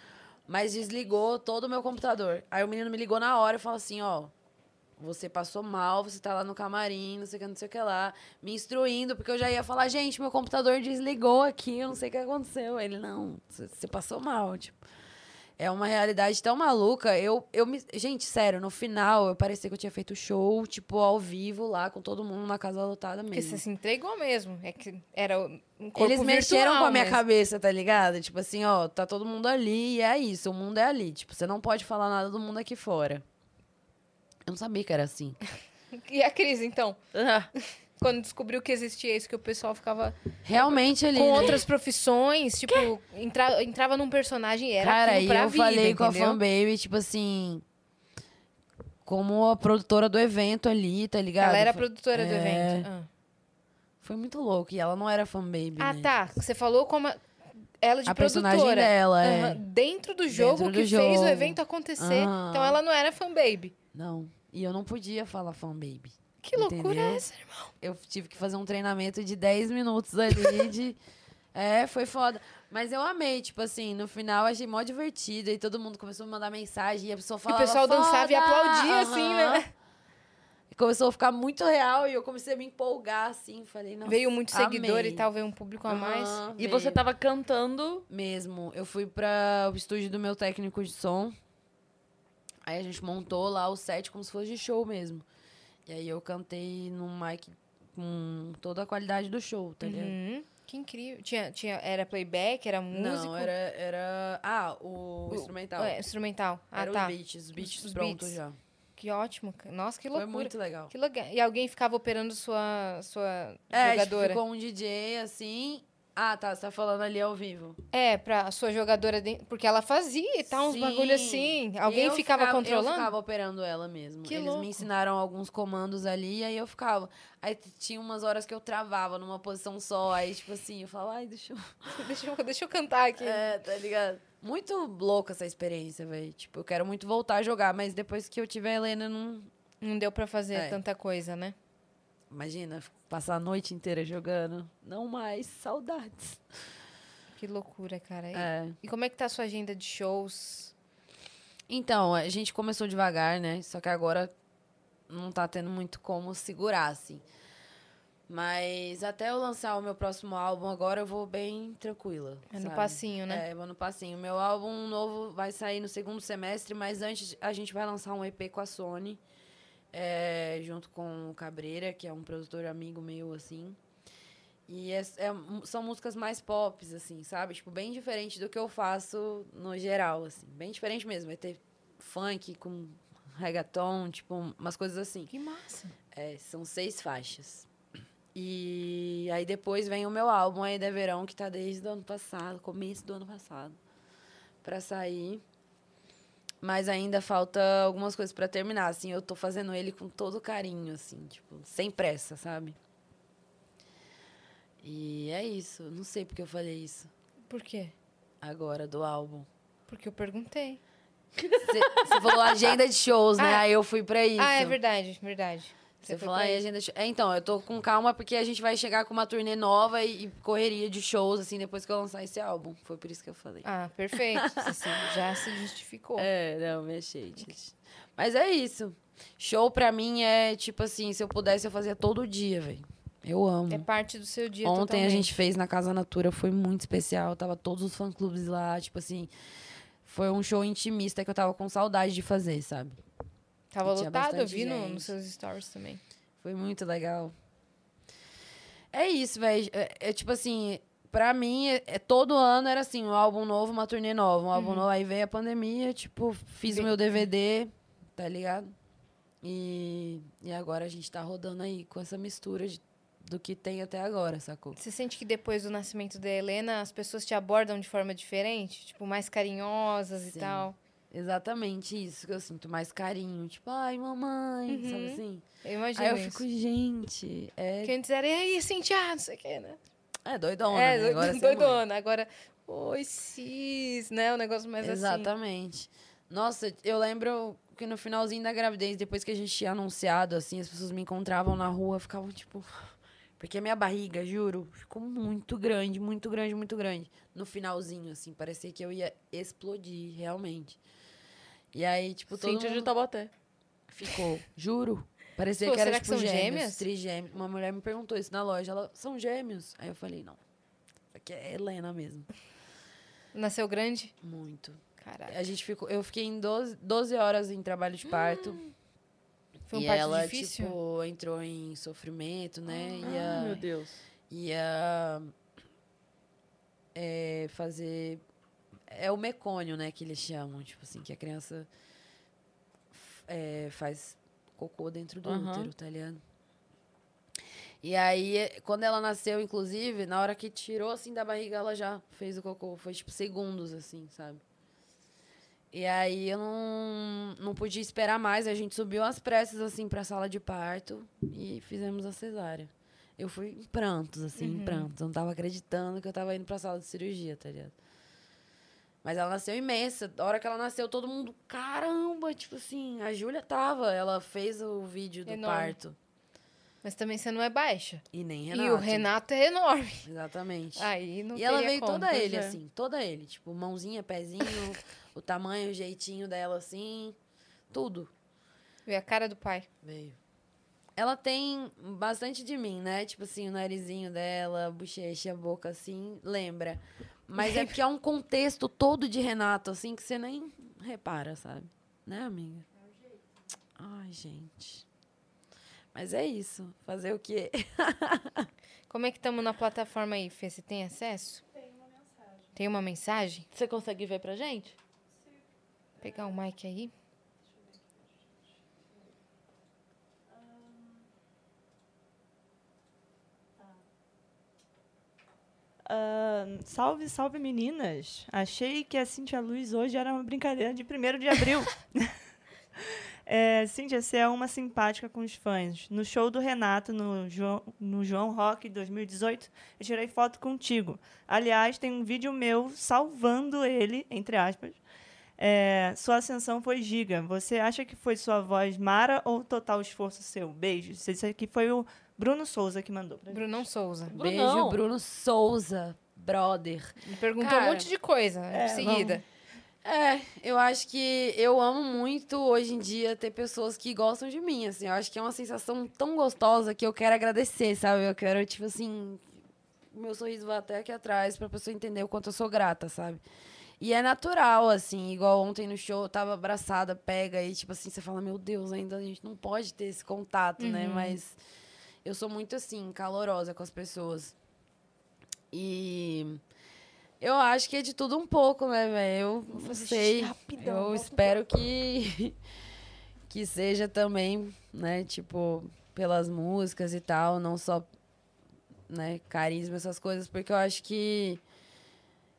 Mas desligou todo o meu computador. Aí o menino me ligou na hora e falou assim: ó. Você passou mal, você tá lá no camarim, não sei o que, não sei o que lá, me instruindo, porque eu já ia falar, gente, meu computador desligou aqui, eu não sei o que aconteceu. Ele, não, você passou mal, tipo. É uma realidade tão maluca. Eu, eu me. Gente, sério, no final eu parecia que eu tinha feito show, tipo, ao vivo lá, com todo mundo na casa lotada Porque mesmo. você se entregou mesmo. É que era um corpo Eles mexeram com a minha mesmo. cabeça, tá ligado? Tipo assim, ó, tá todo mundo ali e é isso, o mundo é ali. Tipo, você não pode falar nada do mundo aqui fora. Eu não sabia que era assim. E a Cris, então? Quando descobriu que existia isso, que o pessoal ficava Realmente ali. com né? outras profissões, tipo, entra- entrava num personagem e era Cara, pra eu vida, falei com a entendeu? fanbaby, tipo assim. Como a produtora do evento ali, tá ligado? Ela era Foi- produtora do É. evento. Ah, Foi muito louco. E ela não era fanbaby. Ah, né? tá. Você falou como a- ela de A produtora. personagem dela, é. Aham. Dentro do jogo Dentro do que fez o jogo. evento acontecer. Aham. Então ela não era fanbaby. Não. E eu não podia falar fanbaby. Que loucura Entendeu? é essa, irmão? Eu tive que fazer um treinamento de 10 minutos ali de. É, foi foda. Mas eu amei, tipo assim, no final achei mó divertido. E todo mundo começou a me mandar mensagem e a pessoa E o falava. pessoal dançava e aplaudia, assim, Aham. né? E começou a ficar muito real e eu comecei a me empolgar, assim. Falei, não. Veio muito seguidor e tal, veio um público a mais. e você tava cantando. Mesmo. Eu fui para o estúdio do meu técnico de som. Aí a gente montou lá o set como se fosse de show mesmo. E aí eu cantei num mic com toda a qualidade do show, tá ligado? Uhum. Que incrível. Tinha, tinha, era playback, era músico? Não, era, era. Ah, o, O- instrumental. É, instrumental. Ah, era tá. os beats, os beats os prontos beats. já. Que ótimo. Nossa, que Foi loucura. muito legal. Que legal. E alguém ficava operando sua, sua É, tipo, jogadora? ficou um DJ assim. Ah, tá, você tá falando ali ao vivo. É, pra sua jogadora. de- Porque ela fazia e tal, uns Sim. bagulho assim. Alguém Eu ficava, Eu controlando? ficava operando ela mesmo. Que Eles louco. me ensinaram alguns comandos ali, aí eu ficava. Aí tinha umas horas que eu travava numa posição só, aí tipo assim, eu falava, ai, deixa eu... deixa, eu, deixa eu cantar aqui. É, tá ligado? Muito louca essa experiência, velho. Tipo, eu quero muito voltar a jogar, mas depois que eu tiver a Helena, não... Não deu pra fazer É. tanta coisa, né? Imagina, passar a noite inteira jogando. Não mais, saudades. Que loucura, cara. E, É. e como é que tá a sua agenda de shows? Então, a gente começou devagar, né? Só que agora não tá tendo muito como segurar, assim. Mas até eu lançar o meu próximo álbum, agora eu vou bem tranquila. É no sabe? passinho, né? É, vou no passinho. Meu álbum novo vai sair no segundo semestre, mas antes a gente vai lançar um EP com a Sony, é, junto com o Cabreira, que é um produtor amigo meu, assim. E é- é- são músicas mais pop, assim, sabe? Tipo, bem diferente do que eu faço no geral, assim. Bem diferente mesmo. Vai ter funk com reggaeton, tipo, umas coisas assim. Que massa. É, são seis faixas. E aí depois vem o meu álbum aí da Verão, que tá desde o ano passado, começo do ano passado, pra sair. Mas ainda falta algumas coisas pra terminar, assim, eu tô fazendo ele com todo carinho, assim, tipo, sem pressa, sabe? E é isso, não sei porque eu falei isso Por quê? agora do álbum. Porque eu perguntei. Você falou agenda de shows, né? Ah. Aí eu fui pra isso. Ah, é verdade, verdade. Você falou aí, isso. agenda. É, então, eu tô com calma porque a gente vai chegar com uma turnê nova e, e correria de shows, assim, depois que eu lançar esse álbum. Foi por isso que eu falei. Ah, perfeito. Assim, já se justificou. É, não, me achei, gente. Mas é isso. Show pra mim é, tipo assim, se eu pudesse, eu fazia todo dia, velho. Eu amo. É parte do seu dia Ontem a totalmente. gente fez na Casa Natura, foi muito especial. Tava todos os fã-clubes lá, tipo assim. Foi um show intimista que eu tava com saudade de fazer, sabe? Tava e lotado, eu vi no, nos seus stories também. Foi muito legal. É isso, velho. É, é tipo assim, pra mim, é, é- todo ano era assim, um álbum novo, uma turnê nova. Um álbum novo, aí veio a pandemia, tipo, fiz o meu DVD, tá ligado? E, e agora a gente tá rodando aí com essa mistura de- do que tem até agora, sacou? Você sente que depois do nascimento da Helena, as pessoas te abordam de forma diferente? Tipo, mais carinhosas e Sim. tal? Exatamente isso que eu sinto, mais carinho. Tipo, ai, mamãe, sabe Uhum. assim? Eu imagino Aí eu isso. fico, gente, é, antes era, e aí, Cintia, não sei o quê, né? é doidona, é, né? Agora é mãe. doidona. Agora, oi, cis, né? O negócio mais assim. Exatamente. Nossa, eu lembro que no finalzinho da gravidez, depois que a gente tinha anunciado, assim, as pessoas me encontravam na rua, ficavam tipo. Porque a minha barriga, juro, ficou muito grande, muito grande, muito grande. No finalzinho, assim, parecia que eu ia explodir, realmente. E aí, tipo, todo de mundo Taubaté. ficou, juro. Parecia Pô, que era, será que tipo, são gêmeos, gêmeas? trigêmeos. Uma mulher me perguntou isso na loja, ela, são gêmeos? Aí eu falei, não, isso aqui é Helena mesmo. Nasceu grande? Muito. Caralho. A gente ficou, eu fiquei em 12, 12 horas em trabalho de parto. Foi um e parto ela, difícil? tipo, entrou em sofrimento, né? Ah, ia, meu Deus. ia é, fazer. É o mecônio, né? Que eles chamam. Tipo assim, que a criança é, faz cocô dentro do Aham. útero, tá ligado? E aí, é, quando ela nasceu, inclusive, na hora que tirou, assim, da barriga, ela já fez o cocô. Foi, tipo, segundos, assim, sabe? E aí, eu não, não podia esperar mais. A gente subiu às pressas, assim, pra sala de parto e fizemos a cesárea. Eu fui em prantos, assim, em prantos. Eu não tava acreditando que eu tava indo pra sala de cirurgia, tá ligado? Mas ela nasceu imensa. Da hora que ela nasceu, todo mundo, caramba, tipo assim, a Júlia tava, ela fez o vídeo do Enorme. parto. Mas também você não é baixa. E nem Renato. E o Renato é enorme. Exatamente. Aí não e ela veio como. toda ele, é. assim, toda ele. Tipo, mãozinha, pezinho, o tamanho, o jeitinho dela, assim, tudo. Veio a cara do pai. Veio. Ela tem bastante de mim, né? Tipo assim, o narizinho dela, a bochecha, a boca, assim, lembra. Mas é porque é um contexto todo de Renato, assim, que você nem repara, sabe? Né, amiga? Ai, gente. Mas é isso. Fazer o quê? Como é que estamos na plataforma aí, Fê? Você tem acesso? Tem uma mensagem. Tem uma mensagem? Você consegue ver pra gente? Pegar o mic aí. Ah, salve, salve meninas. Achei que a Cintia Luz hoje era uma brincadeira de 1 de abril. é, Cintia, você é uma simpática com os fãs. No show do Renato, no João, no João Rock 2018, eu tirei foto contigo. Aliás, tem um vídeo meu salvando ele, entre aspas. É, sua ascensão foi giga. Você acha que foi sua voz Mara ou total esforço seu? Beijos. Esse aqui foi o Bruno Souza que mandou pra gente. Brunão Souza. Brunão. Beijo, Bruno Souza. brother. Ele perguntou Cara, um monte de coisa é, em seguida. É, eu acho que eu amo muito hoje em dia ter pessoas que gostam de mim, assim. Eu acho que é uma sensação tão gostosa que eu quero agradecer, sabe? Eu quero, tipo assim, meu sorriso vai até aqui atrás pra pessoa entender o quanto eu sou grata, sabe? E é natural, assim, igual ontem no show, eu tava abraçada, pega, e tipo assim, você fala, meu Deus, ainda a gente não pode ter esse contato, né? Mas eu sou muito assim, calorosa com as pessoas. E eu acho que é de tudo um pouco, né, velho? Eu não sei. rapidão, eu espero que que seja também, né, tipo, pelas músicas e tal, não só né, carisma essas coisas, porque eu acho que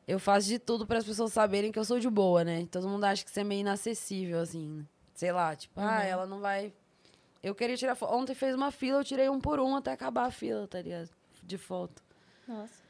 eu faço de tudo para as pessoas saberem que eu sou de boa, né? Todo mundo acha que você é meio inacessível assim, né? sei lá, tipo, ah, ela não vai eu queria tirar foto. Ontem fez uma fila, eu tirei um por um até acabar a fila, tá ligado? De foto. Nossa.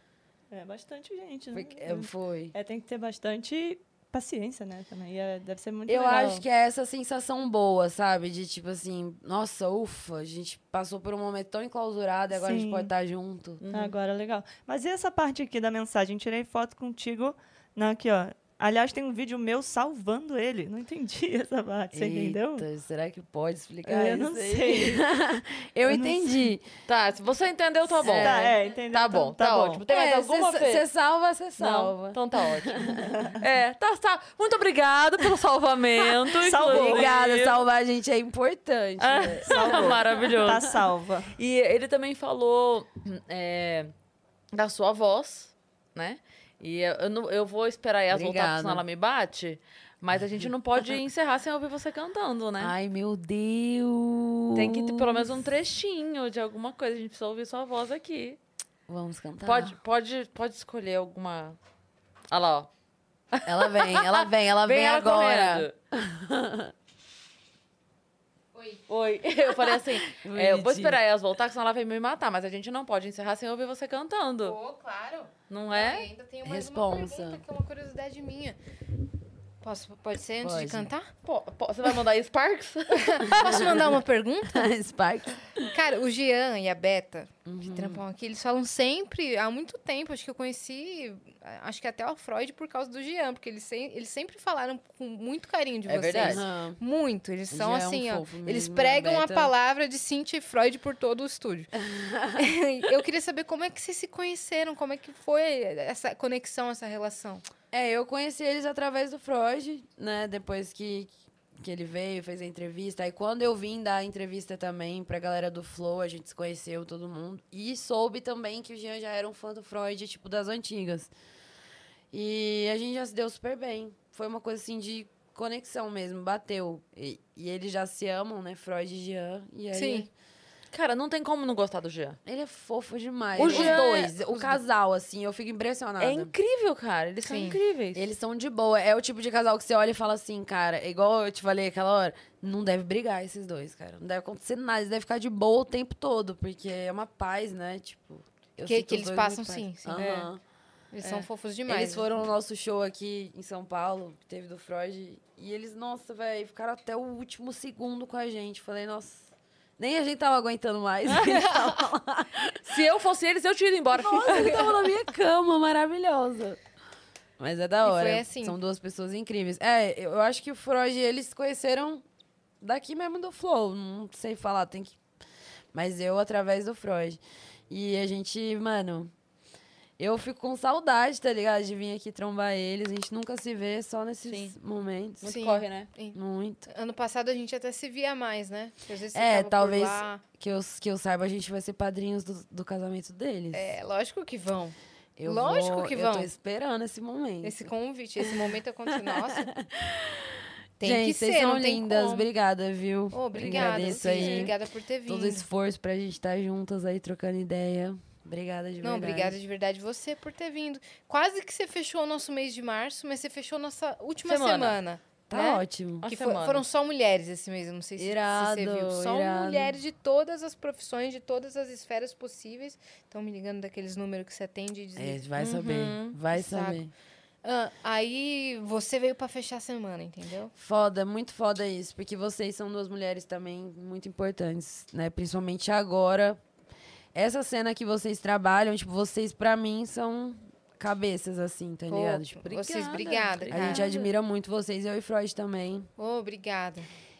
É bastante gente, né? Foi. é, foi. É, tem que ter bastante paciência, né? Também. E é- deve ser muito Eu legal. acho que é essa sensação boa, sabe? De tipo assim, nossa, ufa, a gente passou por um momento tão enclausurado e agora a gente Sim. pode estar junto. Agora, legal. Mas e essa parte aqui da mensagem? Tirei foto contigo. Não, aqui, ó. Aliás, tem um vídeo meu salvando ele. Não entendi essa parte, você entendeu? Eita, será que pode explicar Eu isso não aí? sei. eu, Eu não entendi. Tá, se você entendeu, tá bom. Tá, é, entendeu? Tá Então, bom, tá, ótimo. Tem mais É, alguma, Fê? Você salva, você Não? salva. Então tá ótimo. é, tá, tá. Muito obrigada pelo salvamento. Salvou. Obrigada, salvar a gente é importante. Ah, né? Maravilhoso. Tá salva. E ele também falou é, da sua voz, né? E eu, eu, não- eu vou esperar aí as voltar, senão ela me bate. Mas a gente não pode encerrar sem ouvir você cantando, né? Ai, meu Deus. Tem que ter pelo menos um trechinho de alguma coisa. A gente precisa ouvir sua voz aqui. Vamos cantar. Pode, pode, pode escolher alguma. Olha lá, ó. Ela vem, ela vem, ela vem, ela agora. Oi. Oi. Eu falei assim, é, eu vou esperar elas voltar, que senão ela vai me matar. Mas a gente não pode encerrar sem ouvir você cantando. Pô, claro. Não E é? ainda tenho mais uma Responsa. pergunta que é uma curiosidade minha. Posso, pode ser antes de Pode. cantar? Pô, pô, você vai mandar Sparks? Posso mandar uma pergunta? Spark. Cara, o Jean e a Beta, Uhum. que trampam aqui, eles falam sempre, há muito tempo, acho que eu conheci, acho que até o Freud por causa do Jean, porque eles, sem- eles sempre falaram com muito carinho de É vocês. verdade. Muito. Eles são Jean é um assim, ó. fofo Eles mesmo, pregam a a palavra de Cintia e Freud por todo o estúdio. eu queria saber como é que vocês se conheceram, como é que foi essa conexão, essa relação. É, eu conheci eles através do Freud, né? Depois que, que ele veio, fez a entrevista. Aí quando eu vim dar a entrevista também pra galera do Flow, a gente se conheceu, todo mundo. E soube também que o Jean já era um fã do Freud, tipo, das antigas. E a gente já se deu super bem. Foi uma coisa assim de conexão mesmo, bateu. E, e eles já se amam, né? Freud e Jean. E aí Sim. Cara, não tem como não gostar do Jean. Ele é fofo demais. O Os Jean é- dois, o os casal, assim, eu fico impressionada. É incrível, cara. Eles são Sim. incríveis. Eles são de boa. É o tipo de casal que você olha e fala assim, cara, igual eu te falei aquela hora, não deve brigar esses dois, cara. Não deve acontecer nada. Eles devem ficar de boa o tempo todo, porque é uma paz, né? Tipo. eu Que- que eles passam, sim, sim. Aham. Eles são fofos demais. Eles foram no nosso show aqui em São Paulo, que teve do Freud, e eles, nossa, velho, ficaram até o último segundo com a gente. Falei, nossa, nem a gente tava aguentando mais. Lá. Se eu fosse eles, eu tinha ido embora. Nossa, eles estavam na minha cama, maravilhosa. Mas é da E hora. foi assim. São duas pessoas incríveis. É, eu acho que o Freud e eles se conheceram daqui mesmo do Flow. Não sei falar, tem que. Mas eu através do Freud. E a gente, mano. Eu fico com saudade, tá ligado? De vir aqui trombar eles. A gente nunca se vê só nesses Sim. momentos. Muito Sim. corre, né? Muito. Ano passado a gente até se via mais, né? Porque às vezes você É, talvez- lá. Que eu, que eu saiba, a gente vai ser padrinhos do, do casamento deles. É, lógico que vão. Eu lógico vou- que Eu vão. tô esperando esse momento. Esse convite, esse momento aconteceu. Nossa. Tem gente, que vocês ser, são não tem lindas. como. Obrigada, viu? Ô, obrigada, Agradeço sim, aí obrigada por ter vindo. todo o esforço pra gente estar juntas aí, trocando ideia. Obrigada de Não, verdade. obrigada de verdade você por ter vindo. Quase que você fechou o nosso mês de março, mas você fechou nossa última Semana. semana. Tá né? ótimo. Que fo- semana. foram só mulheres esse mês, eu não sei se, se Irado, você viu. Só irado. mulheres de todas as profissões, de todas as esferas possíveis. Estão me ligando daqueles números que você atende e diz, É, vai saber. Vai saco. saber. Ah, aí você veio pra fechar a semana, entendeu? Foda, muito foda isso. Porque vocês são duas mulheres também muito importantes, né? Principalmente agora. Essa cena que vocês trabalham, tipo, vocês pra mim são cabeças, assim, tá Pô, ligado? Tipo, vocês, obrigada, obrigada. a gente admira muito vocês, eu e Freud também. Ô, obrigada.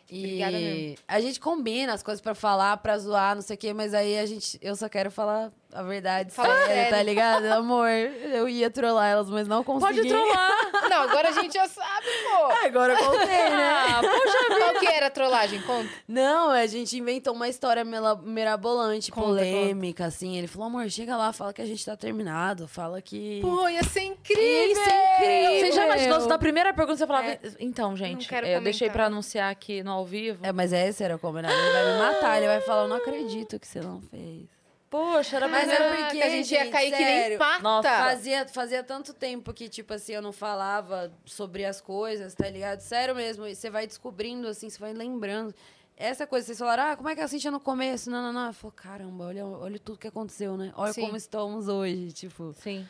E Obrigada mesmo. a gente combina as coisas pra falar, pra zoar, não sei o quê, mas aí a gente. Eu só quero falar a verdade Fala séria, sério. tá ligado? Amor, eu ia trollar elas, mas não consegui. Pode trollar. Não, agora a gente já sabe, pô. Agora eu contei, né? Ah, poxa Qual que era a trollagem? Conta. Não, a gente inventou uma história mirabolante, Conta, polêmica, assim. Ele falou, amor, chega lá, fala que a gente tá terminado, fala que. Pô, ia ser incrível. Isso é incrível! Você já imaginou, se na primeira pergunta você falava... É. Então, gente, quero eu deixei comentar. pra anunciar aqui no ao vivo. É, mas esse era o combinado. Ele vai me matar, ele vai falar, eu não acredito que você não fez. Poxa, era Mas mas é era... porque, a gente ia cair que nem sério. pata. Nossa. Fazia, fazia tanto tempo que, tipo assim, eu não falava sobre as coisas, tá ligado? Sério mesmo. E você vai descobrindo, assim, você vai lembrando. Essa coisa, vocês falaram, ah, como é que a Cintia no começo? Não, não, não. Eu falo, caramba, olha, olha tudo que aconteceu, né? Olha Sim. como estamos hoje, tipo. Sim.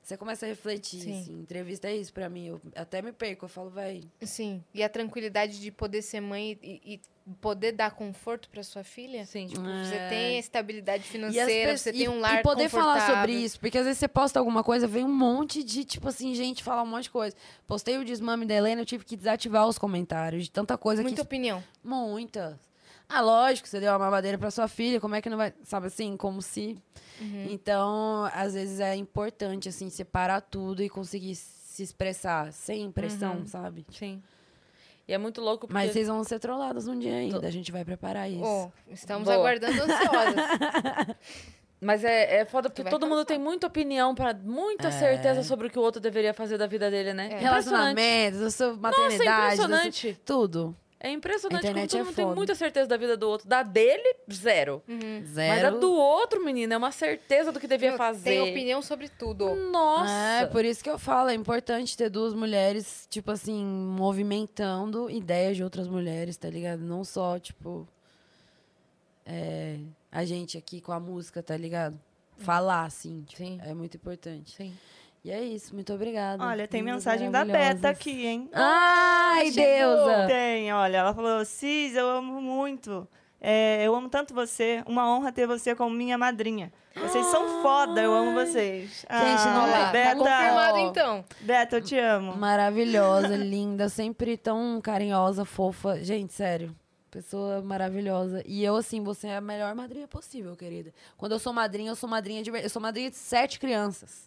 Você começa a refletir, Sim. assim. Entrevista é isso pra mim. Eu até me perco, eu falo, vai. Sim. E a tranquilidade de poder ser mãe e, e poder dar conforto pra sua filha. Sim. Tipo, É. você tem estabilidade E financeira, pe- você e- tem um lar E poder falar sobre isso, porque às vezes você posta alguma coisa, vem um monte de, tipo assim, gente falar um monte de coisa. Postei o desmame da Helena, eu tive que desativar os comentários de tanta coisa Muita que. opinião. Muitas. Ah, lógico, você deu uma mamadeira pra sua filha, como é que não vai. Sabe assim, como se. Uhum. Então, às vezes é importante, assim, separar tudo e conseguir se expressar sem pressão, Uhum. sabe? Sim. E é muito louco porque... Mas vocês vão ser trolladas um dia ainda, a gente vai preparar isso. Oh, estamos Boa. aguardando ansiosas. Mas é, é foda porque todo mundo tem muita opinião, pra, muita certeza sobre o que o outro deveria fazer da vida dele, né? É. Relacionamentos, sua Nossa, é maternidade. impressionante. Tudo. É impressionante como todo é mundo tem foda. muita certeza da vida do outro. Da dele, zero. Zero. Mas a do outro, menina, é uma certeza do que devia Meu, fazer. Tem opinião sobre tudo. Nossa. É, por isso que eu falo, é importante ter duas mulheres, tipo assim, movimentando ideias de outras mulheres, tá ligado? Não só, tipo, é, a gente aqui com a música, tá ligado? Falar, assim, tipo, Sim. é muito importante. Sim. E é isso, muito obrigada. Olha, tem Lindas, mensagem da Beta aqui, hein? Ai, chegou. deusa! Tem, olha, ela falou, Cis, eu amo muito. É, eu amo tanto você. Uma honra ter você como minha madrinha. Vocês são foda, eu amo vocês. Gente, não dá. lá, tá Beta, confirmado então. Beta, eu te amo. Maravilhosa, linda, sempre tão carinhosa, fofa. Gente, sério. Pessoa maravilhosa. E eu, assim, você é a melhor madrinha possível, querida. Quando eu sou madrinha, eu sou madrinha de Eu sou madrinha de sete crianças.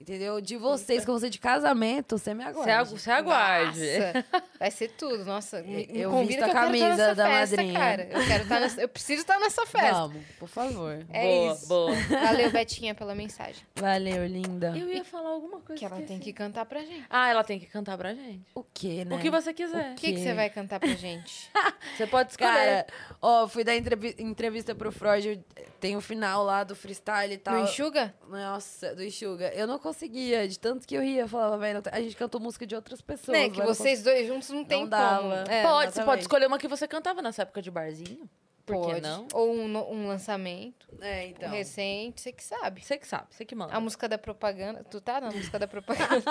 Entendeu? De vocês, que eu vou ser de casamento, você me aguarde. agu- você aguarde. Nossa, vai ser tudo. Nossa, me, me Eu visto que a eu quero estar camisa nessa da festa, madrinha. cara. Eu, quero estar nessa, eu preciso estar nessa festa. Vamos, por favor. É boa, isso. boa. Valeu, Betinha, pela mensagem. Valeu, linda. Eu ia falar alguma coisa. Que ela tem esqueci. que cantar pra gente. Ah, ela tem que cantar pra gente. O quê, né? O que você quiser. O que, que você vai cantar pra gente? Você pode escolher. Cara, ó, fui dar entrevi- entrevista pro Freud, eu- tem o final lá do freestyle e tal. Não enxuga? Nossa, do Enxuga. Eu não conseguia, de tanto que eu ria. Eu falava, velho, a gente cantou música de outras pessoas. Né, que vocês dois juntos não tem Não dava. como. É, pode, você pode escolher uma que você cantava nessa época de barzinho. Por que pode. não? Ou um, um lançamento É, um então. recente, você que sabe. Você que sabe, você que manda. A música da propaganda. Tu tá na música da propaganda?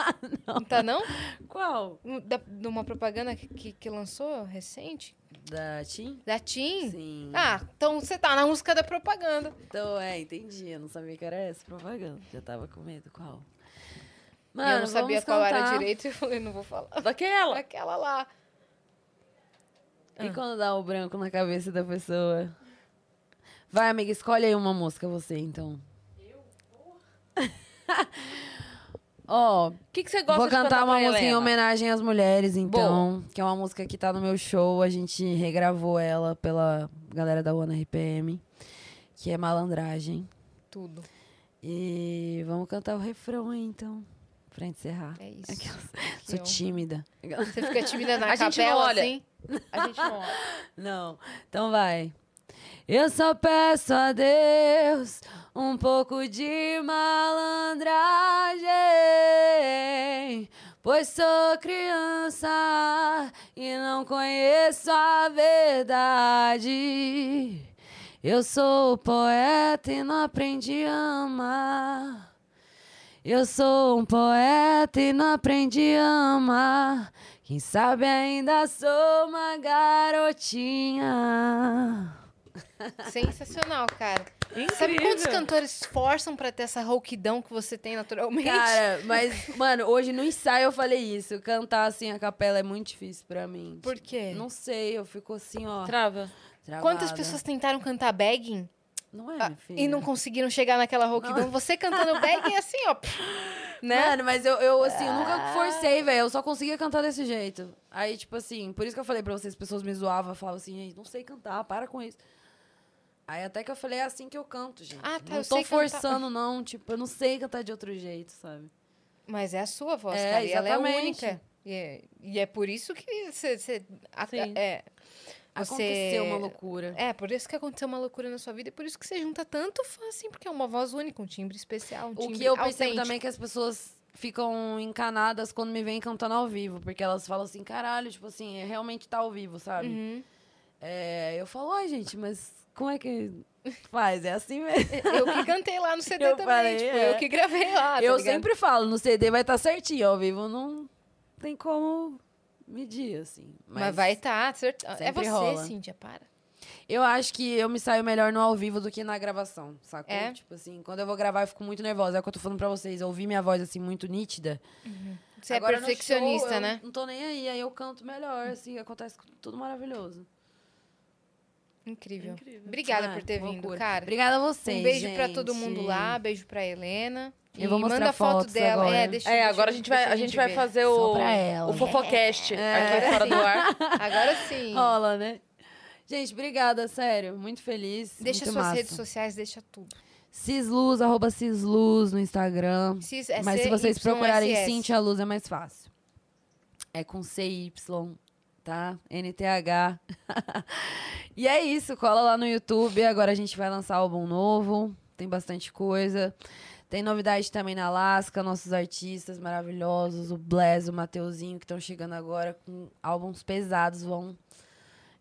não. tá, não? Qual? Da, de uma propaganda que, que, lançou recente? Da Tim? Da TIM? Sim. Ah, então você tá na música da propaganda. Então, é, entendi. Eu não sabia que era essa propaganda. Já tava com medo. Qual? e eu não sabia qual era cantar. direito e eu falei, não vou falar. Daquela. Aquela lá. E quando dá o branco na cabeça da pessoa? Vai, amiga, escolhe aí uma música, você, então. Ó, O que, que você gosta vou de cantar uma pra música em homenagem às mulheres, então. Que é uma música que tá no meu show. A gente regravou ela pela galera da One RPM. Que é Malandragem. Tudo. E vamos cantar o refrão aí, então. Pra encerrar. É isso. Aquelas- Que Sou tímida. Você fica tímida na A gente não capela, olha. assim? A gente não olha. Não. Então vai. Eu só peço a Deus um pouco de malandragem, pois sou criança e não conheço a verdade. Eu sou poeta e não aprendi a amar. Eu sou um poeta e não aprendi a amar. Quem sabe ainda sou uma garotinha. Sensacional, cara. Incrível. Sabe quantos cantores se esforçam pra ter essa rouquidão que você tem naturalmente? Cara, mas, mano, hoje no ensaio eu falei isso. Cantar assim a capela é muito difícil pra mim. Por quê? Não sei, eu fico assim, ó. Trava. Quantas travada. pessoas tentaram cantar begging Não é, ah, minha filha. e não conseguiram chegar naquela rouquidão? Você cantando begging é assim, ó. pff, Né? Mano, mas eu, eu assim, eu nunca forcei, velho. Eu só conseguia cantar desse jeito. Aí, tipo assim, por isso que eu falei pra vocês, as pessoas me zoavam, falavam assim, "Ei, não sei cantar, para com isso. Aí até que eu falei, é assim que eu canto, gente. Ah, tá, não eu tô sei cantar. forçando, não. Tipo, eu não sei cantar de outro jeito, sabe? Mas é a sua voz, É, cara. E ela é exatamente. única. E é, e é por isso que você. é, você- Aconteceu uma loucura. É, por isso que aconteceu uma loucura na sua vida e por isso que você junta tanto fã, assim, porque é uma voz única, um timbre especial, um O timbre que eu percebo autêntico. também é que as pessoas ficam encanadas quando me veem cantando ao vivo. Porque elas falam assim, caralho, tipo assim, é realmente tá ao vivo, sabe? Uhum. É, eu falo, ai, gente, mas como é que faz? É assim mesmo. Eu que cantei lá no CD Eu também, falei, tipo, é. eu que gravei lá, tá eu ligado? sempre falo, no CD vai estar certinho, ao vivo não tem como medir, assim. Mas, vai estar, tá, cert... É você, rola. Cíntia, para. Eu acho que eu me saio melhor no ao vivo do que na gravação, sacou? É? Tipo assim, quando eu vou gravar eu fico muito nervosa. É o que eu tô falando pra vocês. Eu ouvi minha voz, assim, muito nítida. Você é Agora, no perfeccionista, show, né? Não tô nem aí, aí eu canto melhor, assim, acontece tudo maravilhoso. Incrível. Incrível. Obrigada Ah, por ter vindo, loucura. cara. Obrigada a vocês, Um beijo pra todo mundo lá, beijo pra Helena. Eu E vou mostrar manda foto fotos dela. agora. É, deixa, É, deixa- agora a gente vai, a gente vai ver. fazer o, o Fofocast É. aqui fora do ar. Agora sim. Rola, né? Gente, obrigada, sério. Muito feliz. Deixa muito suas massa. redes sociais, deixa tudo. Cisluz, arroba Cisluz no Instagram. Cis- é Mas se vocês procurarem Cintia Luz é mais fácil. É com CY, tá? NTH. e é isso, cola lá no YouTube. Agora a gente vai lançar álbum novo. Tem bastante coisa. Tem novidade também na Alaska, nossos artistas maravilhosos, o Bless, o Mateuzinho, que estão chegando agora com álbuns pesados, vão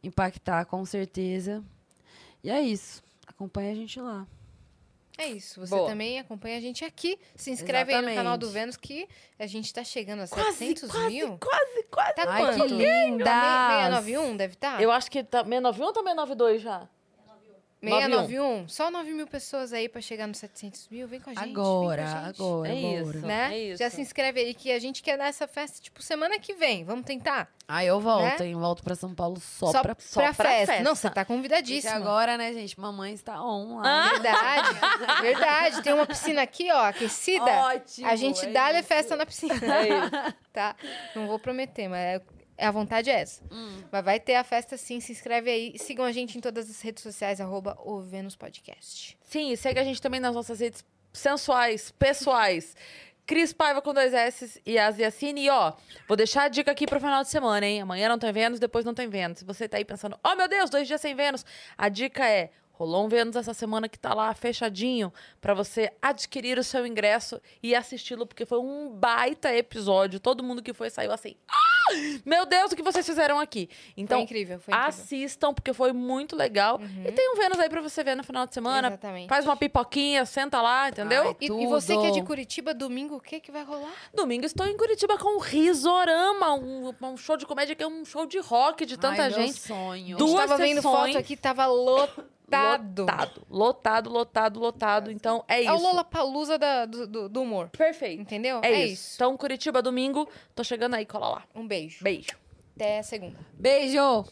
impactar com certeza. E é isso. Acompanha a gente lá. É isso. Você Boa. também acompanha a gente aqui. Se inscreve aí no Exatamente. canal do Vênus que a gente tá chegando a Quase, 700 quase, mil. quase, quase. Tá Ai, quanto? que linda! Tá 691, deve estar? Eu acho que tá 691 ou tá 692 já? 691. Só 9 mil pessoas aí pra chegar nos 700 mil. Vem com a gente. vem com a Agora, gente. agora, É isso. Né? É isso. Já se inscreve aí que a gente quer dar essa festa, tipo, semana que vem. Vamos tentar? Ah, eu volto, Né? hein? Volto pra São Paulo só, Só, pra... só pra, pra festa. festa. Não, você tá Porque convidadíssima. agora, né, gente? Mamãe está on Ah, lá. Verdade, verdade. Tem uma piscina aqui, ó, aquecida. Ótimo, a gente é dá-lhe isso. festa na piscina. É isso. tá? Não vou prometer, mas é a vontade é essa. Hum. Mas vai ter a festa sim, se inscreve aí. Sigam a gente em todas as redes sociais, arroba o Vênus Podcast. Sim, e segue a gente também nas nossas redes sensuais, pessoais. Cris Paiva com dois S e As Yassine. E ó, vou deixar a dica aqui pro final de semana, hein? Amanhã não tem Vênus, depois não tem Vênus. Se você tá aí pensando, oh meu Deus, dois dias sem Vênus, a dica é. Rolou um Vênus essa semana que tá lá fechadinho pra você adquirir o seu ingresso e assisti-lo, porque foi um baita episódio. Todo mundo que foi saiu assim. Ah! Meu Deus, o que vocês fizeram aqui? Então, foi incrível, foi incrível. assistam, porque foi muito legal. E tem um Vênus aí pra você ver no final de semana. Exatamente. Faz uma pipoquinha, senta lá, entendeu? Ai, E, e você que é de. Curitiba, domingo, o que que vai rolar? Domingo estou em Curitiba com o Risorama, um, um show de comédia que é um show de rock de tanta Ai, meu gente. sonho. Duas tava vendo sessões. foto aqui, tava lotado. Lotado, lotado, lotado, lotado. Então é É o isso. Lollapalooza da- do, do, do humor. Perfeito. Entendeu? É, isso. Então, Curitiba, domingo, tô chegando aí, cola lá. Um beijo. Beijo. Até segunda. Beijo!